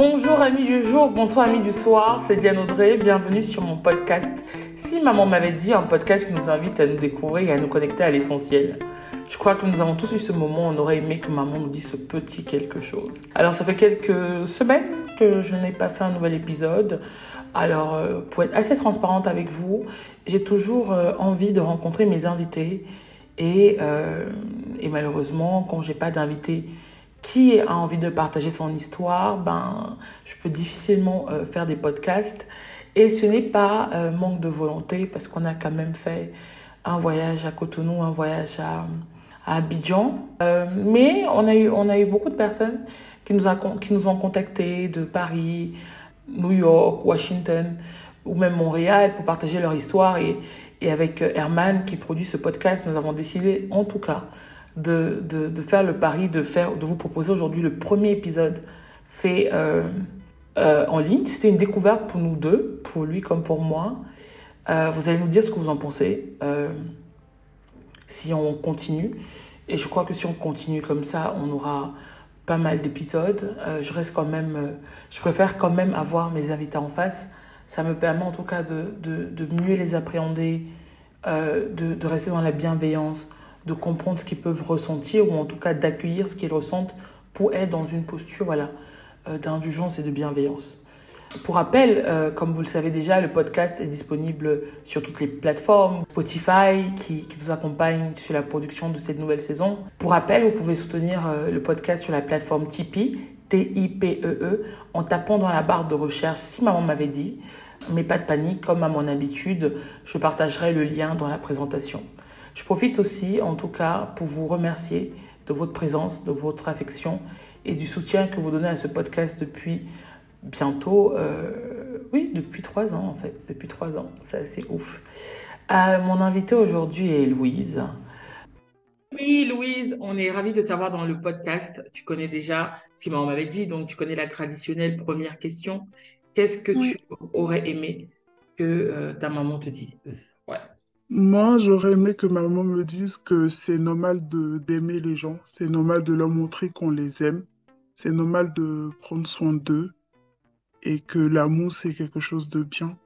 Bonjour amis du jour, bonsoir amis du soir, c'est Diane Audrey, bienvenue sur mon podcast. Si maman m'avait dit, un podcast qui nous invite à nous découvrir et à nous connecter à l'essentiel. Je crois que nous avons tous eu ce moment, on aurait aimé que maman nous dise ce petit quelque chose. Alors ça fait quelques semaines que je n'ai pas fait un nouvel épisode. Alors euh, pour être assez transparente avec vous, j'ai toujours euh, envie de rencontrer mes invités et, euh, malheureusement quand j'ai pas d'invité qui a envie de partager son histoire, ben, je peux difficilement euh, faire des podcasts. Et ce n'est pas euh, manque de volonté, parce qu'on a quand même fait un voyage à Cotonou, un voyage à, à Abidjan. Euh, mais on a, eu, on a eu beaucoup de personnes qui nous, a, qui nous ont contactés de Paris, New York, Washington ou même Montréal pour partager leur histoire. Et, et avec Herman qui produit ce podcast, nous avons décidé en tout cas de, de, faire le pari de, faire, de vous proposer aujourd'hui le premier épisode fait euh, euh, en ligne. C'était une découverte pour nous deux, pour lui comme pour moi. Euh, vous allez nous dire ce que vous en pensez si on continue. Et je crois que si on continue comme ça, on aura pas mal d'épisodes. Je reste quand même, je préfère quand même avoir mes invités en face. Ça me permet en tout cas de, de, de mieux les appréhender, de, de rester dans la bienveillance, de comprendre ce qu'ils peuvent ressentir ou en tout cas d'accueillir ce qu'ils ressentent pour être dans une posture voilà, euh, d'indulgence et de bienveillance. Pour rappel, euh, comme vous le savez déjà, le podcast est disponible sur toutes les plateformes, Spotify qui, qui vous accompagne sur la production de cette nouvelle saison. Pour rappel, vous pouvez soutenir euh, le podcast sur la plateforme Tipeee, T-I-P-E-E, en tapant dans la barre de recherche si maman m'avait dit. Mais pas de panique, comme à mon habitude, je partagerai le lien dans la présentation. Je profite aussi, en tout cas, pour vous remercier de votre présence, de votre affection et du soutien que vous donnez à ce podcast depuis bientôt, euh, oui, depuis trois ans en fait, depuis trois ans, c'est assez ouf. Euh, mon invité aujourd'hui est Louise. Oui, Louise, on est ravis de t'avoir dans le podcast. Tu connais déjà ce que maman m'avait dit, donc tu connais la traditionnelle première question. Qu'est-ce que oui. tu aurais aimé que euh, ta maman te dise? Ouais. Moi, j'aurais aimé que ma maman me dise que c'est normal de d'aimer les gens, c'est normal de leur montrer qu'on les aime, c'est normal de prendre soin d'eux et que l'amour, c'est quelque chose de bien.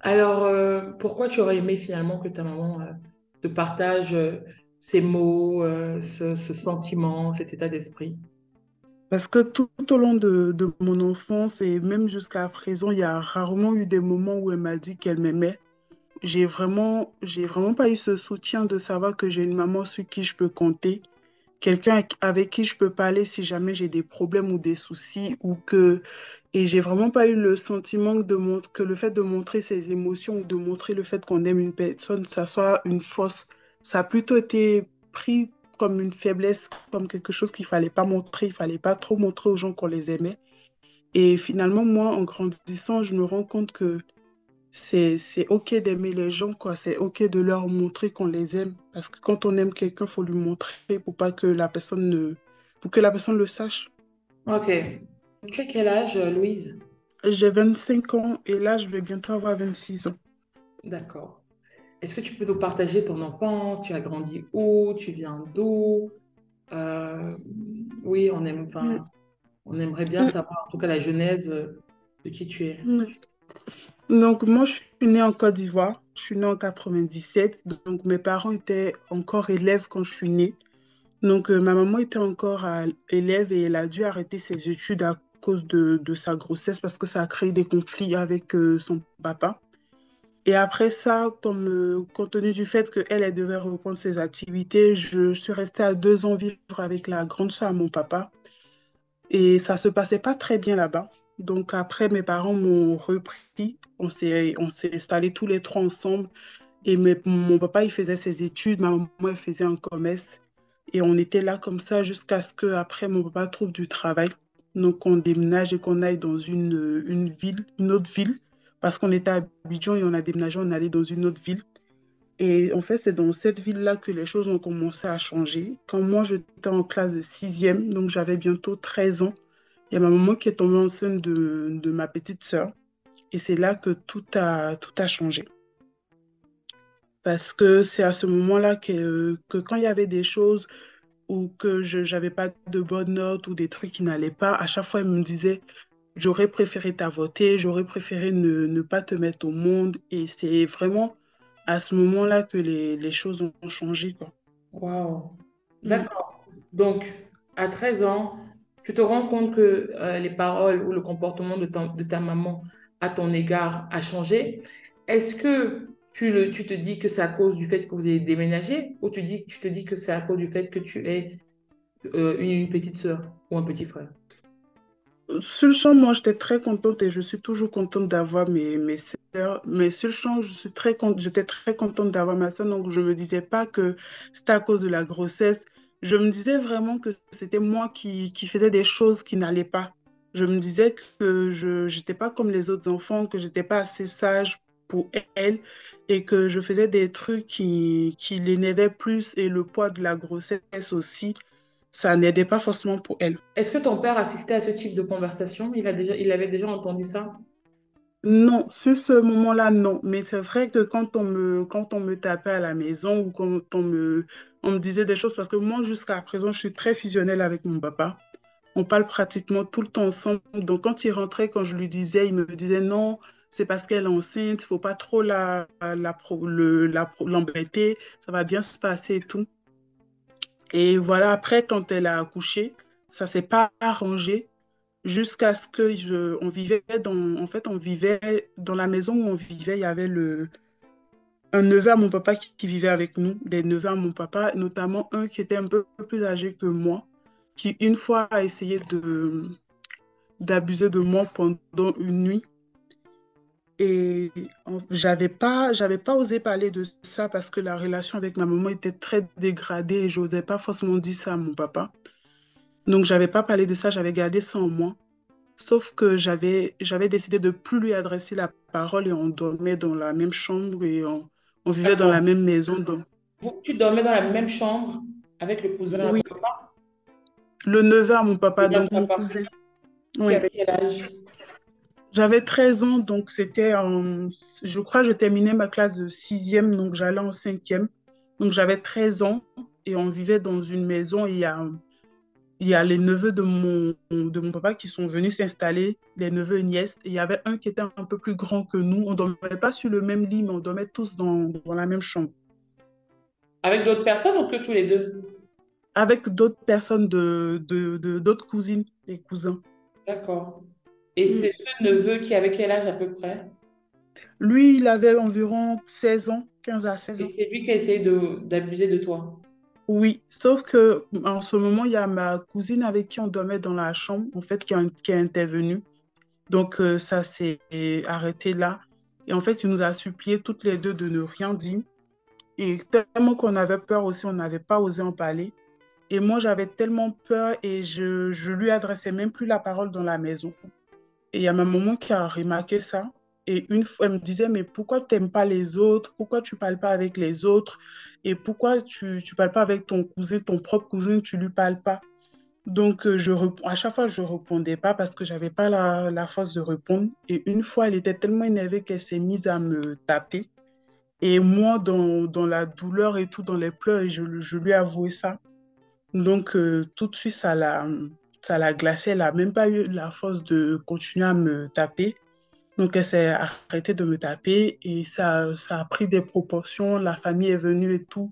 Alors, euh, pourquoi tu aurais aimé finalement que ta maman euh, te partage euh, ces mots, ce, ce, sentiment, cet état d'esprit? Parce que tout, tout, au long de, de mon enfance et même jusqu'à présent, il y a rarement eu des moments où elle m'a dit qu'elle m'aimait j'ai vraiment, j'ai vraiment pas eu ce soutien de savoir que j'ai une maman sur qui je peux compter, quelqu'un avec qui je peux parler si jamais j'ai des problèmes ou des soucis ou que et j'ai vraiment pas eu le sentiment de montrer que le fait de montrer ses émotions ou de montrer le fait qu'on aime une personne, ça soit une force. Ça a plutôt été pris comme une faiblesse, comme quelque chose qu'il fallait pas montrer, il fallait pas trop montrer aux gens qu'on les aimait. Et finalement, moi, en grandissant, je me rends compte que c'est OK d'aimer les gens, quoi. C'est OK de leur montrer qu'on les aime. Parce que quand on aime quelqu'un, il faut lui montrer pour pas que la personne ne... pour que la personne le sache. Ok. Tu as quel âge, Louise? J'ai 25 ans et là, je vais bientôt avoir 26 ans. D'accord. Est-ce que tu peux nous partager ton enfant Tu as grandi où? Tu viens d'où? Euh... Oui, on, aime, enfin, on aimerait bien savoir en tout cas la genèse de qui tu es. Donc, moi, je suis née en Côte d'Ivoire. Je suis née en 97. Donc, mes parents étaient encore élèves quand je suis née. Donc, euh, ma maman était encore à, élève et elle a dû arrêter ses études à cause de, sa grossesse parce que ça a créé des conflits avec euh, son papa. Et après ça, euh, compte tenu du fait qu'elle, elle devait reprendre ses activités, je, je suis restée à deux ans vivre avec la grande soeur à mon papa. Et ça se passait pas très bien là-bas. Donc après, mes parents m'ont repris. On s'est, installés tous les trois ensemble. Et mon papa, il faisait ses études. Ma maman, elle faisait un commerce. Et on était là comme ça jusqu'à ce qu'après, mon papa trouve du travail. Donc on déménage et qu'on aille dans une, une ville, une autre ville parce qu'on était à Abidjan et on a déménagé, on allait dans une autre ville. Et en fait, c'est dans cette ville-là que les choses ont commencé à changer. Quand moi, j'étais en classe de sixième, donc j'avais bientôt 13 ans, il y a ma maman qui est tombée enceinte de, de ma petite sœur. Et c'est là que tout a, tout a changé. Parce que c'est à ce moment-là que, que quand il y avait des choses ou que je n'avais pas de bonnes notes ou des trucs qui n'allaient pas, à chaque fois, elle me disait, j'aurais préféré t'avoter, j'aurais préféré ne, ne, pas te mettre au monde. Et c'est vraiment à ce moment-là que les, les, choses ont changé. Waouh. D'accord. Donc, à 13 ans, tu te rends compte que euh, les paroles ou le comportement de ta, maman à ton égard a changé? Est-ce que tu, te dis que c'est à cause du fait que vous ayez déménagé ou tu, dis, tu te dis que c'est à cause du fait que tu es euh, une, petite sœur ou un petit frère? Sur le champ, moi, j'étais très contente et je suis toujours contente d'avoir mes, mes sœurs. Mais sur le champ, je très, j'étais très contente d'avoir ma sœur, donc je ne me disais pas que c'était à cause de la grossesse. Je me disais vraiment que c'était moi qui, qui faisais des choses qui n'allaient pas. Je me disais que je n'étais pas comme les autres enfants, que je n'étais pas assez sage pour elle et que je faisais des trucs qui, qui l'énervaient plus et le poids de la grossesse aussi, ça n'aidait pas forcément pour elle. Est-ce que ton père assistait à ce type de conversation? Il, a déjà, il avait déjà entendu ça? Non, sur ce moment-là, non. Mais c'est vrai que quand on, me, quand on me tapait à la maison ou quand on me, on me disait des choses, parce que moi, jusqu'à présent, je suis très fusionnelle avec mon papa. On parle pratiquement tout le temps ensemble. Donc, quand il rentrait, quand je lui disais, il me disait non, c'est parce qu'elle est enceinte, il ne faut pas trop la, la, la, l'embêter, ça va bien se passer et tout. Et voilà, après, quand elle a accouché, ça ne s'est pas arrangé jusqu'à ce que je, on vivait dans, en fait, on vivait dans la maison où on vivait, il y avait un neveu à mon papa qui, vivait avec nous, des neveux à mon papa, notamment un qui était un peu plus âgé que moi, qui une fois a essayé d'abuser de moi pendant une nuit. Et j'avais pas, pas osé parler de ça parce que la relation avec ma maman était très dégradée et j'osais pas forcément dire ça à mon papa. Donc j'avais pas parlé de ça, j'avais gardé ça en moi. Sauf que j'avais, j'avais décidé de plus lui adresser la parole et on dormait dans la même chambre et on, on vivait dans la même maison. Donc... Vous, tu dormais dans la même chambre avec le cousin oui. papa? Le neveu à mon papa, donc mon cousin. Oui. Quel âge? J'avais 13 ans, donc c'était en... Je crois que je terminais ma classe de sixième, donc j'allais en cinquième. Donc j'avais 13 ans et on vivait dans une maison. Il y a, il y a les neveux de mon, de mon papa qui sont venus s'installer, les neveux et nièces. Et il y avait un qui était un peu plus grand que nous. On ne dormait pas sur le même lit, mais on dormait tous dans, dans la même chambre. Avec d'autres personnes ou que tous les deux? Avec d'autres personnes, de, de, de, d'autres cousines et cousins. D'accord. Et c'est ce neveu qui avait quel âge à peu près? Lui, il avait environ 16 ans, 15 à 16 ans. Et c'est lui qui a essayé d'abuser de, de, toi? Oui, sauf que en ce moment, il y a ma cousine avec qui on dormait dans la chambre, en fait, qui, a, qui est. Donc, euh, ça s'est arrêté là. Et en fait, il nous a supplié toutes les deux de ne rien dire. Et tellement qu'on avait peur aussi, on n'avait pas osé en parler. Et moi, j'avais tellement peur et je, je lui adressais même plus la parole dans la maison. Et il y a ma maman qui a remarqué ça. Et une fois, elle me disait, mais pourquoi tu n'aimes pas les autres? Pourquoi tu ne parles pas avec les autres? Et pourquoi tu ne parles pas avec ton cousin, ton propre cousin, tu ne lui parles pas? Donc, je, à chaque fois, je ne répondais pas parce que je n'avais pas la, la, force de répondre. Et une fois, elle était tellement énervée qu'elle s'est mise à me taper. Et moi, dans, dans, la douleur et tout, dans les pleurs, je, je lui ai avoué ça. Donc, euh, tout de suite, ça l'a ça. Elle n'a même pas eu la force de continuer à me taper. Donc, elle s'est arrêtée de me taper et ça, ça a pris des proportions. La famille est venue et tout.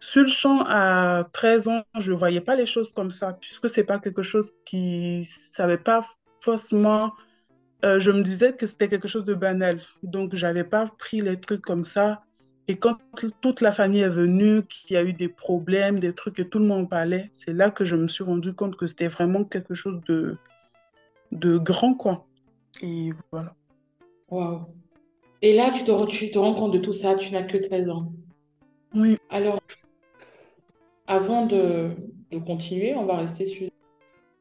Sur le champ, à 13 ans, je ne voyais pas les choses comme ça, puisque ce n'est pas quelque chose qui ne savait pas forcément. Euh, je me disais que c'était quelque chose de banal. Donc, je n'avais pas pris les trucs comme ça. Et quand toute la famille est venue, qu'il y a eu des problèmes, des trucs, et tout le monde parlait, c'est là que je me suis rendu compte que c'était vraiment quelque chose de, de grand, quoi. Et voilà. Wow. Et là, tu te, tu te rends compte de tout ça, tu n'as que 13 ans. Oui. Alors, avant de, de continuer, on va rester sur,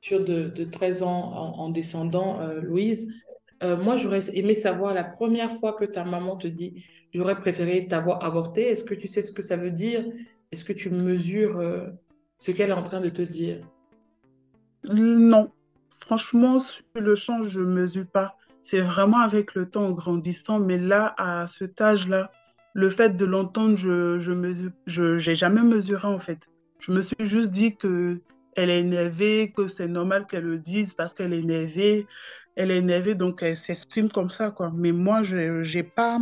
sur de, de 13 ans en, en descendant, euh, Louise. Euh, moi, j'aurais aimé savoir la première fois que ta maman te dit j'aurais préféré t'avoir avorté. Est-ce que tu sais ce que ça veut dire? Est-ce que tu mesures euh, ce qu'elle est en train de te dire? Non. Franchement, sur le champ, je ne mesure pas. C'est vraiment avec le temps en grandissant. Mais là, à cet âge-là, le fait de l'entendre, je je je jamais mesuré en fait. Je me suis juste dit que elle est énervée, que c'est normal qu'elle le dise parce qu'elle est énervée. Elle est énervée, donc elle s'exprime comme ça, quoi. Mais moi, je j'ai pas,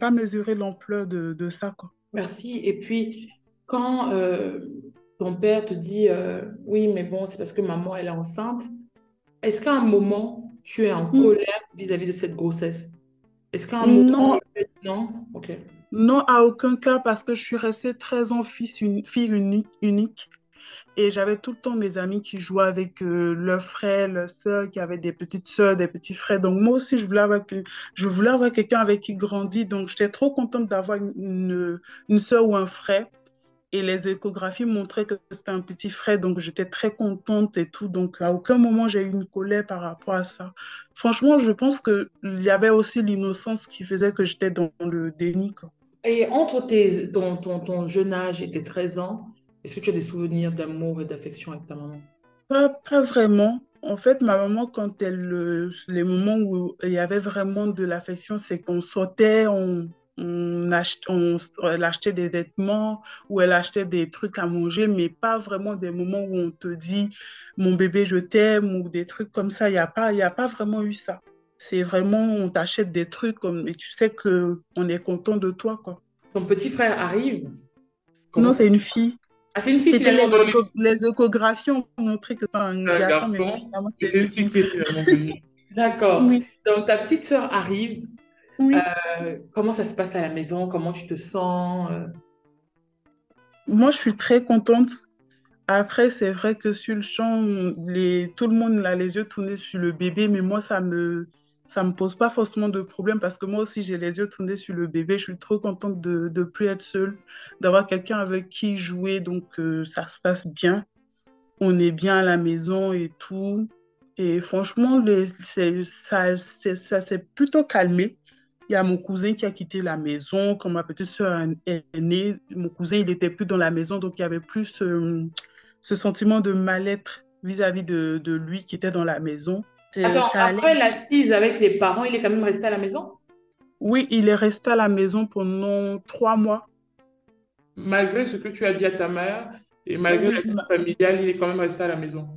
pas mesuré l'ampleur de, de ça, quoi. Merci. Et puis, quand euh, ton père te dit euh, oui, mais bon, c'est parce que maman, elle est enceinte, est-ce qu'à un moment, tu es en Mm. colère vis-à-vis de cette grossesse? Est-ce qu'à un moment, Non, non? Ok. non, à aucun cas, parce que je suis restée 13 ans fils fille unique, unique. Et j'avais tout le temps mes amis qui jouaient avec euh, leurs frères, leurs sœurs, qui avaient des petites sœurs, des petits frères. Donc moi aussi, je voulais avoir, que- je voulais avoir quelqu'un avec qui grandir. Donc j'étais trop contente d'avoir une, une, une sœur ou un frère. Et les échographies montraient que c'était un petit frère. Donc j'étais très contente et tout. Donc à aucun moment, j'ai eu une colère par rapport à ça. Franchement, je pense qu'il y avait aussi l'innocence qui faisait que j'étais dans le déni, quoi. Et entre tes, ton, ton, ton jeune âge et tes 13 ans, est-ce que tu as des souvenirs d'amour et d'affection avec ta maman? Pas, pas vraiment. En fait, ma maman, quand elle, euh, les moments où il y avait vraiment de l'affection, c'est qu'on sortait, on, on, ach- on, elle achetait des vêtements ou elle achetait des trucs à manger, mais pas vraiment des moments où on te dit, mon bébé, je t'aime ou des trucs comme ça. Il n'y a pas, y a pas vraiment eu ça. C'est vraiment, on t'achète des trucs comme, et tu sais que on est content de toi, quoi. Ton petit frère arrive? Comment Non, c'est une fille. Ah, c'est une fille finalement les, les échographies ont montré que c'était un un garçon, mais c'est une fille qui venue. D'accord. Oui, Donc, ta petite sœur arrive. Oui. Euh, comment ça se passe à la maison? Comment tu te sens? euh? Moi, je suis très contente. Après, c'est vrai que sur le champ, les... tout le monde a les yeux tournés sur le bébé, mais moi, ça me, ça me pose pas forcément de problème parce que moi aussi, j'ai les yeux tournés sur le bébé. Je suis trop contente de de plus être seule, d'avoir quelqu'un avec qui jouer, donc euh, ça se passe bien. On est bien à la maison et tout. Et franchement, les... ça, ça s'est plutôt calmé. Il y a mon cousin qui a quitté la maison. Quand ma petite soeur est née, mon cousin, il n'était plus dans la maison, donc il y avait plus euh, ce sentiment de mal-être vis-à-vis de, de lui qui était dans la maison. C'est- Attends, Ça allait après l'assise avec les parents, il est quand même resté à la maison? Oui, il est resté à la maison pendant trois mois. Malgré ce que tu as dit à ta mère et malgré Oui, l'assise ma- familiale, il est quand même resté à la maison.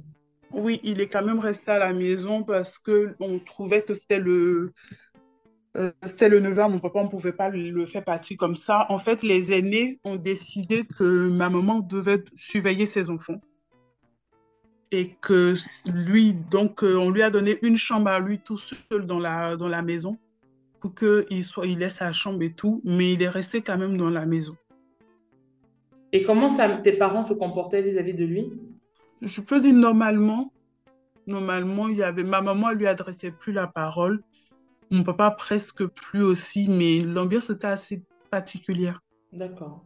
oui, il est quand même resté à la maison parce que on trouvait que c'était le, euh, c'était le neveu à mon papa, on ne pouvait pas le faire partie comme ça. En fait, les aînés ont décidé que ma maman devait surveiller ses enfants. et que lui, donc, euh, on lui a donné une chambre à lui tout seul dans la, dans la maison pour qu'il soit, il ait sa chambre et tout, mais il est resté quand même dans la maison. Et comment ça, tes parents se comportaient vis-à-vis de lui? Je peux dire normalement, normalement, il y avait, ma maman lui adressait plus la parole, mon papa presque plus aussi, mais l'ambiance était assez particulière. D'accord.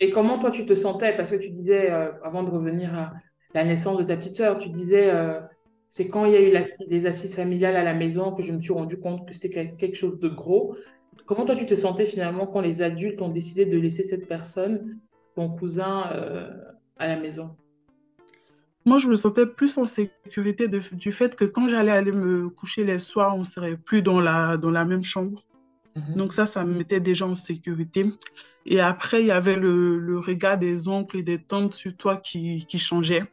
Et comment toi tu te sentais? Parce que tu disais, euh, avant de revenir à la naissance de ta petite sœur, tu disais, euh, c'est quand il y a eu les assises familiales à la maison que je me suis rendu compte que c'était quel- quelque chose de gros. Comment toi tu te sentais finalement quand les adultes ont décidé de laisser cette personne, ton cousin, euh, à la maison? Moi, je me sentais plus en sécurité de- du fait que quand j'allais aller me coucher les soirs, on serait plus dans la, dans la même chambre. Mhm. Donc ça, ça me mettait déjà en sécurité. Et après, il y avait le, le regard des oncles et des tantes sur toi qui, qui changeait.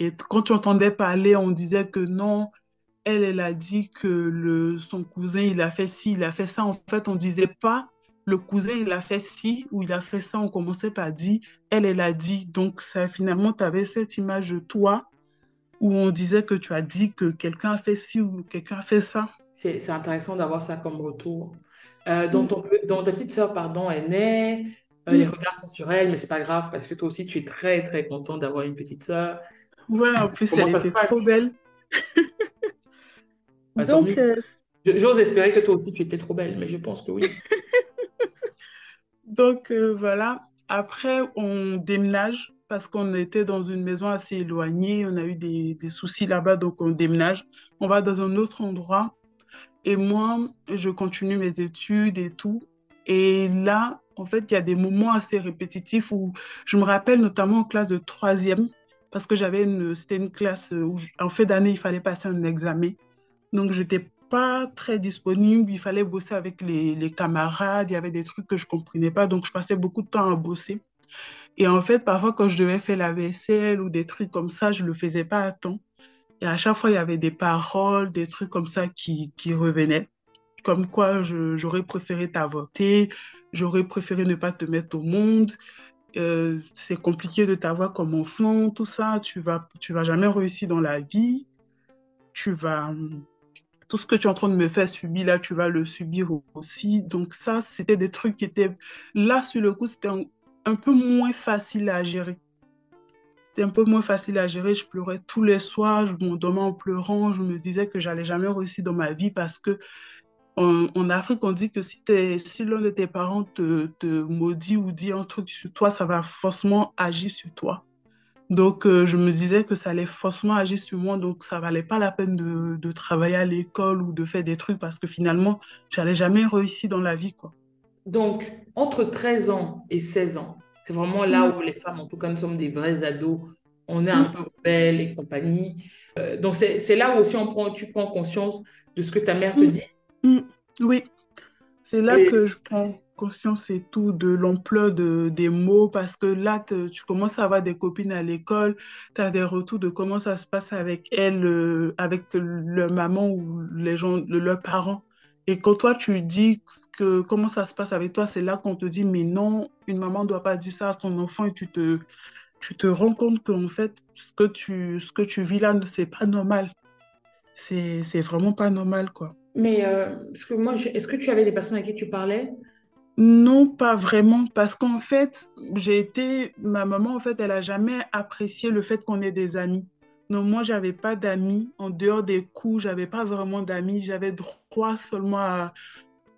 Et quand tu entendais parler, on disait que non, elle, elle a dit que le, son cousin, il a fait ci, il a fait ça. En fait, on disait pas le cousin, il a fait ci ou il a fait ça. On commençait par dire, elle, elle a dit. Donc ça, finalement, tu avais cette image de toi où on disait que tu as dit que quelqu'un a fait ci ou quelqu'un a fait ça. C'est, intéressant d'avoir ça comme retour. Euh, donc, Mm. ton, ta petite sœur, pardon, est née, euh, les Mm. regards sont sur elle, mais c'est pas grave parce que toi aussi tu es très très content d'avoir une petite sœur. Ouais, en plus, Comment elle était trop belle. Bah, Donc, euh, J'ose espérer que toi aussi tu étais trop belle, mais je pense que oui. Donc euh, voilà, après on déménage parce qu'on était dans une maison assez éloignée, on a eu des, soucis là-bas, donc on déménage. On va dans un autre endroit. Et moi, je continue mes études et tout. Et là, en fait, il y a des moments assez répétitifs où je me rappelle notamment en classe de troisième, parce que j'avais une, c'était une classe où en fin d'année, il fallait passer un examen. Donc, je n'étais très disponible, il fallait bosser avec les, les, camarades, il y avait des trucs que je comprenais pas, donc je passais beaucoup de temps à bosser. Et en fait, parfois, quand je devais faire la vaisselle ou des trucs comme ça, je le faisais pas à temps. Et à chaque fois, il y avait des paroles, des trucs comme ça qui, qui revenaient. Comme quoi, j'aurais préféré t'avorter, j'aurais préféré ne pas te mettre au monde. Euh, c'est compliqué de t'avoir comme enfant, tout ça. Tu vas, tu vas jamais réussir dans la vie. Tu vas, tout ce que tu es en train de me faire subir là, tu vas le subir aussi. Donc ça, c'était des trucs qui étaient là sur le coup, c'était un, peu moins facile à gérer. C'était un peu moins facile à gérer. Je pleurais tous les soirs, je m'endormais en pleurant. Je me disais que j'allais jamais réussir dans ma vie parce que en, Afrique, on dit que si, l'un de tes parents te, maudit ou dit un truc sur toi, ça va forcément agir sur toi. Donc, euh, je me disais que ça allait forcément agir sur moi, donc ça valait pas la peine de, de travailler à l'école ou de faire des trucs parce que finalement, j'allais jamais réussir dans la vie, quoi. Donc, entre 13 ans et 16 ans, c'est vraiment là mm. où les femmes, en tout cas, nous sommes des vrais ados, on est un mm. peu belles et compagnie. Euh, donc, c'est là où aussi on prend, tu prends conscience de ce que ta mère te mm. dit. Oui, c'est là que je prends conscience et tout de l'ampleur de, des mots parce que là, tu commences à avoir des copines à l'école, tu as des retours de comment ça se passe avec elles, euh, avec leur maman ou les gens, leurs parents. Et quand toi, tu dis que comment ça se passe avec toi, c'est là qu'on te dit, mais non, une maman ne doit pas dire ça à son enfant et tu te, tu te rends compte qu'en fait, ce que tu, ce que tu vis là, c'est pas normal. C'est vraiment pas normal, quoi. Mais euh, que moi, est-ce que tu avais des personnes avec qui tu parlais? Non, pas vraiment, parce qu'en fait, j'ai été, ma maman, en fait, elle a jamais apprécié le fait qu'on ait des amis. Non, moi, j'avais pas d'amis. En dehors des cours, j'avais pas vraiment d'amis. J'avais droit seulement à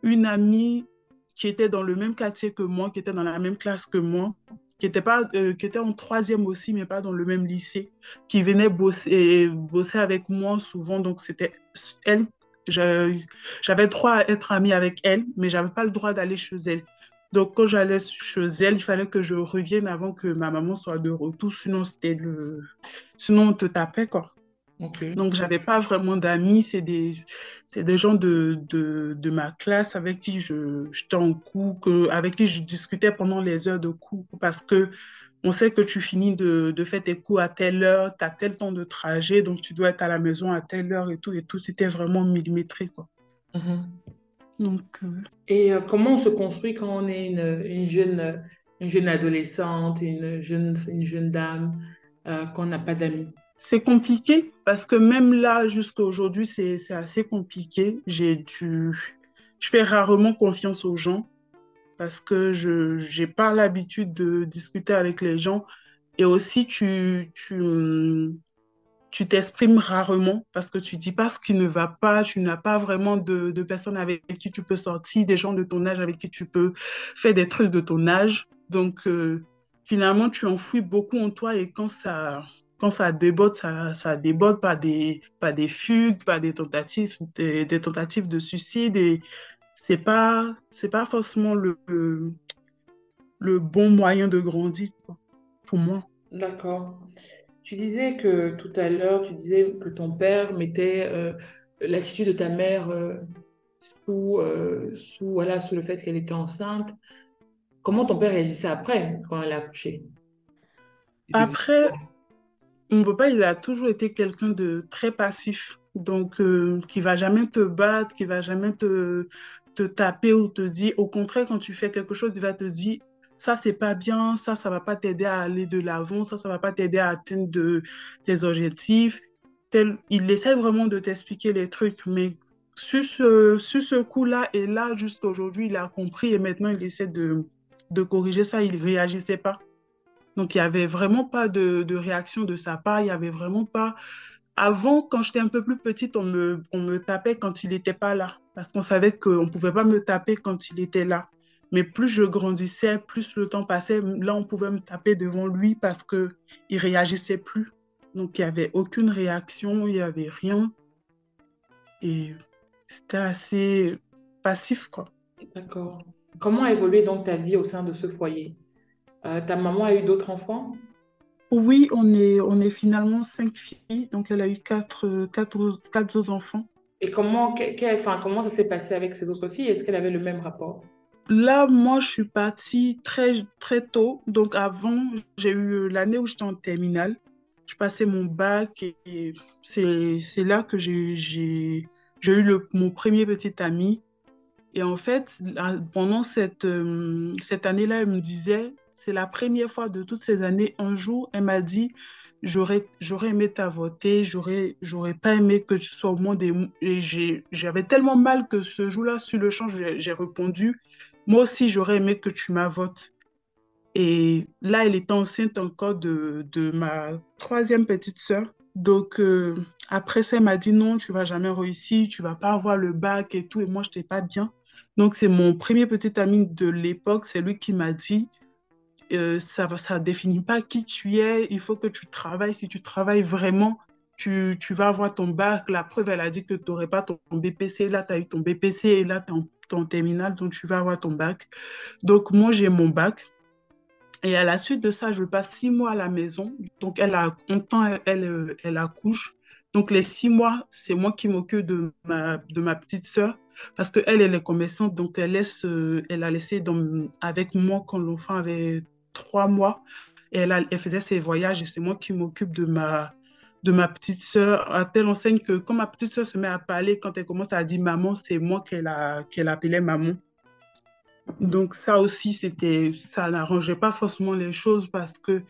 une amie qui était dans le même quartier que moi, qui était dans la même classe que moi, qui était, pas, euh, qui était en troisième aussi, mais pas dans le même lycée, qui venait bosser, bosser avec moi souvent. Donc, c'était elle. J'avais droit à être amie avec elle, mais j'avais pas le droit d'aller chez elle. Donc, quand j'allais chez elle, il fallait que je revienne avant que ma maman soit de retour, sinon, c'était le... sinon on te tapait, quoi. Donc, j'avais pas vraiment d'amis, c'est des, des gens de, de, de, ma classe avec qui je, j'étais en cours, que, avec qui je discutais pendant les heures de cours, parce que on sait que tu finis de, de faire tes cours à telle heure, tu as tel temps de trajet, donc tu dois être à la maison à telle heure et tout, et tout était vraiment millimétré, quoi. Mm-hmm. Donc, euh, Et euh, comment on se construit quand on est une, une, jeune, une jeune adolescente, une jeune, une jeune dame, euh, qu'on n'a pas d'amis? C'est compliqué parce que même là, jusqu'à aujourd'hui, c'est assez compliqué. J'ai dû... Je fais rarement confiance aux gens parce que je n'ai pas l'habitude de discuter avec les gens. Et aussi, tu, tu, tu t'exprimes rarement parce que tu dis pas ce qui ne va pas, tu n'as pas vraiment de, de, personnes avec qui tu peux sortir, des gens de ton âge avec qui tu peux faire des trucs de ton âge. Donc, euh, finalement, tu enfouis beaucoup en toi et quand ça, quand ça déborde, ça, ça déborde par des, par des fugues, par des tentatives, des, tentatives de suicide c'est pas, c'est pas forcément le, le bon moyen de grandir pour moi. D'accord. Tu disais que tout à l'heure, tu disais que ton père mettait euh, l'attitude de ta mère euh, sous, euh, sous, voilà, sous le fait qu'elle était enceinte. Comment ton père réagissait après, quand elle a accouché? Après, mon papa, il a toujours été quelqu'un de très passif. Donc, qui va jamais te battre, qui va jamais te, te taper ou te dire. Au contraire, quand tu fais quelque chose, il va te dire ça, c'est pas bien, ça, ça va pas t'aider à aller de l'avant, ça, ça va pas t'aider à atteindre de, tes objectifs. Tel, il essaie vraiment de t'expliquer les trucs, mais sur ce, sur ce coup-là, et là, jusqu'à aujourd'hui, il a compris et maintenant, il essaie de, de corriger ça, il réagissait pas. Donc, il y avait vraiment pas de, de réaction de sa part, il y avait vraiment pas... Avant, quand j'étais un peu plus petite, on me, on me tapait quand il n'était pas là, parce qu'on savait qu'on ne pouvait pas me taper quand il était là. Mais plus je grandissais, plus le temps passait, là, on pouvait me taper devant lui parce qu'il ne réagissait plus. Donc, il n'y avait aucune réaction, il n'y avait rien. Et c'était assez passif, quoi. D'accord. Comment a évolué donc ta vie au sein de ce foyer? Euh, ta maman a eu d'autres enfants? Oui, on est, on est finalement cinq filles, donc elle a eu quatre, euh, quatre, quatre autres enfants. Et comment, enfin, comment ça s'est passé avec ses autres filles? Est-ce qu'elle avait le même rapport? Là, moi, je suis partie très, très tôt. Donc, avant, j'ai eu l'année où j'étais en terminale. Je passais mon bac et, c'est, là que j'ai, eu le, mon premier petit ami. Et en fait, pendant cette, euh, cette année-là, elle me disait, c'est la première fois de toutes ces années, un jour, elle m'a dit, j'aurais, aimé t'avorter, j'aurais, j'aurais pas aimé que tu sois au monde. Et, j'avais tellement mal que ce jour-là, sur le champ, j'ai j'ai répondu, moi aussi, j'aurais aimé que tu m'avortes. Et là, elle était enceinte encore de, de ma troisième petite sœur. Donc, euh, après ça, elle m'a dit non, tu vas jamais réussir, tu vas pas avoir le bac et tout. Et moi, je n'étais pas bien. Donc, c'est mon premier petit ami de l'époque, c'est lui qui m'a dit, euh, ça ça définit pas qui tu es, il faut que tu travailles. Si tu travailles vraiment, tu, tu vas avoir ton bac. La preuve, elle a dit que tu n'aurais pas ton BPC. Là, tu as eu ton BPC et là, tu t'es en terminale, donc tu vas avoir ton bac. Donc, moi, j'ai mon bac. Et à la suite de ça, je passe six mois à la maison. Donc, elle a, en temps, elle, elle, accouche. Donc, les six mois, c'est moi qui m'occupe de ma, de ma petite sœur. Parce qu'elle, elle est commerçante, donc elle, laisse, euh, elle a laissé avec moi quand l'enfant avait trois mois. Et elle, elle faisait ses voyages et c'est moi qui m'occupe de ma, de ma petite sœur, à telle enseigne que quand ma petite sœur se met à parler, quand elle commence à dire maman, c'est moi qu'elle qu'elle appelait maman. Donc ça aussi, c'était, ça n'arrangeait pas forcément les choses parce que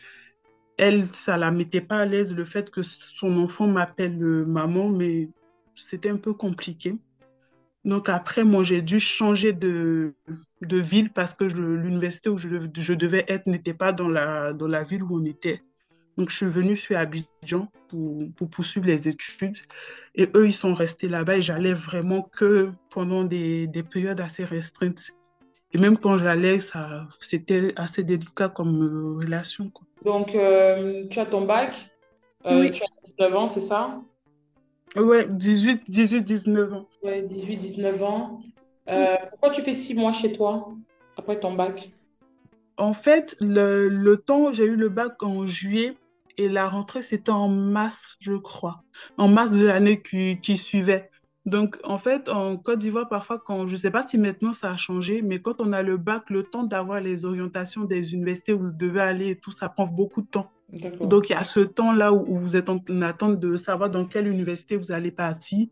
elle, ça la mettait pas à l'aise le fait que son enfant m'appelle euh, maman, mais c'était un peu compliqué. Donc après, moi, j'ai dû changer de, de ville parce que l'université où je, je devais être n'était pas dans la, dans la ville où on était. Donc je suis venue sur Abidjan pour, pour poursuivre les études. Et eux, ils sont restés là-bas et j'allais vraiment que pendant des, des périodes assez restreintes. Et même quand j'allais, ça, c'était assez délicat comme euh, relation, quoi. Donc, euh, tu as ton bac, euh, Oui, tu as 19 ans, c'est ça? Ouais, 18, 18, 19 ans. Ouais, 18, 19 ans. Euh, pourquoi tu fais six mois chez toi après ton bac? En fait, le, le temps, j'ai eu le bac en juillet et la rentrée, c'était en mars, je crois, en mars de l'année qui, qui suivait. Donc, en fait, en Côte d'Ivoire, parfois, quand, je ne sais pas si maintenant ça a changé, mais quand on a le bac, le temps d'avoir les orientations des universités où vous devez aller et tout, ça prend beaucoup de temps. Donc, il y a ce temps-là où, où vous êtes en, en attente de savoir dans quelle université vous allez partir.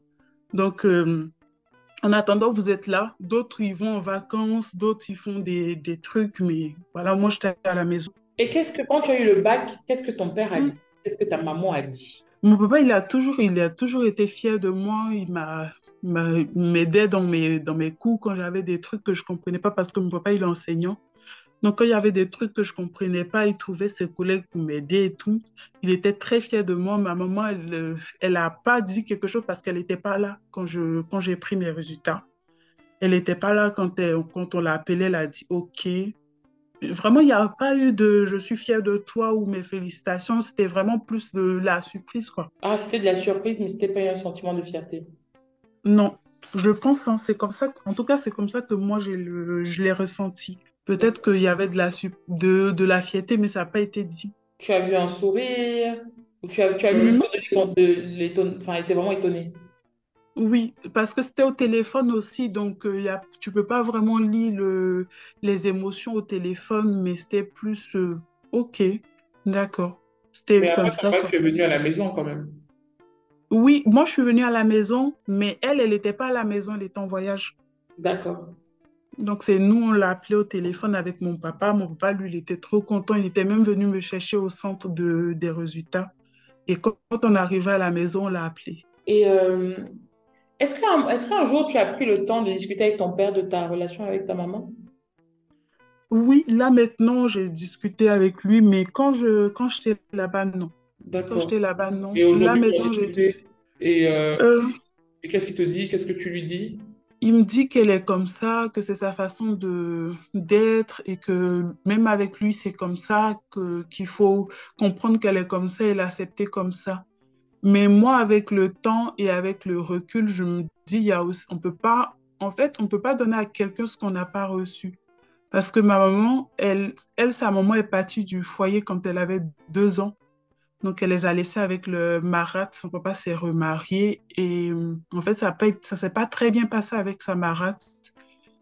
Donc, euh, en attendant, vous êtes là. D'autres, ils vont en vacances, d'autres, ils font des, des trucs, mais voilà, moi, j'étais à la maison. Et qu'est-ce que, quand tu as eu le bac, qu'est-ce que ton père a dit? Qu'est-ce que ta maman a dit? Mon papa, il a toujours, il a toujours été fier de moi. Il m'a, m'aidait dans mes, dans mes cours quand j'avais des trucs que je comprenais pas parce que mon papa, il est enseignant. Donc, quand il y avait des trucs que je comprenais pas, il trouvait ses collègues pour m'aider et tout. Il était très fier de moi. Ma maman, elle, euh, elle a pas dit quelque chose parce qu'elle n'était pas là quand je, quand j'ai pris mes résultats. Elle n'était pas là quand, elle- quand on l'a appelée. Elle a dit OK. Vraiment, il n'y a pas eu de je suis fière de toi ou mes félicitations. C'était vraiment plus de la surprise, quoi. Ah, c'était de la surprise, mais c'était pas un sentiment de fierté. Non, je pense, hein, c'est comme ça. En tout cas, c'est comme ça que moi, le, je l'ai ressenti. Peut-être qu'il y avait de la, de, de la fierté, mais ça n'a pas été dit. Tu as vu un sourire, ou tu as, tu as vu jour de de l'éton- enfin, était vraiment étonnée. Oui, parce que c'était au téléphone aussi, donc euh, y a, tu peux pas vraiment lire le, les émotions au téléphone, mais c'était plus euh, OK, d'accord. C'était comme ça, quoi. tu es venu à la maison quand même. Oui, moi, je suis venue à la maison, mais elle, elle n'était pas à la maison, elle était en voyage. D'accord. Donc, c'est nous, on l'a appelé au téléphone avec mon papa. Mon papa, lui, il était trop content. Il était même venu me chercher au centre de, des résultats. Et quand quand on arrivait à la maison, on l'a appelé. Et euh, est-ce qu'un, jour tu as pris le temps de discuter avec ton père de ta relation avec ta maman? Oui, là maintenant, j'ai discuté avec lui, mais quand je, quand j'étais là-bas, non. Quand j'étais là-bas, non. Et Là maintenant, j'ai. Et, euh, Euh, et qu'est-ce qu'il te dit? Qu'est-ce que tu lui dis? il me dit qu'elle est comme ça, que c'est sa façon de d'être et que même avec lui, c'est comme ça, que qu'il faut comprendre qu'elle est comme ça et l'accepter comme ça. Mais moi, avec le temps et avec le recul, je me dis, y a aussi, on peut pas, en fait, on peut pas donner à quelqu'un ce qu'on n'a pas reçu. Parce que ma maman, elle, elle, sa maman est partie du foyer quand elle avait deux ans. Donc, elle les a laissés avec le marat. Son papa s'est remarié. Et en fait, ça ne s'est pas très bien passé avec sa marat.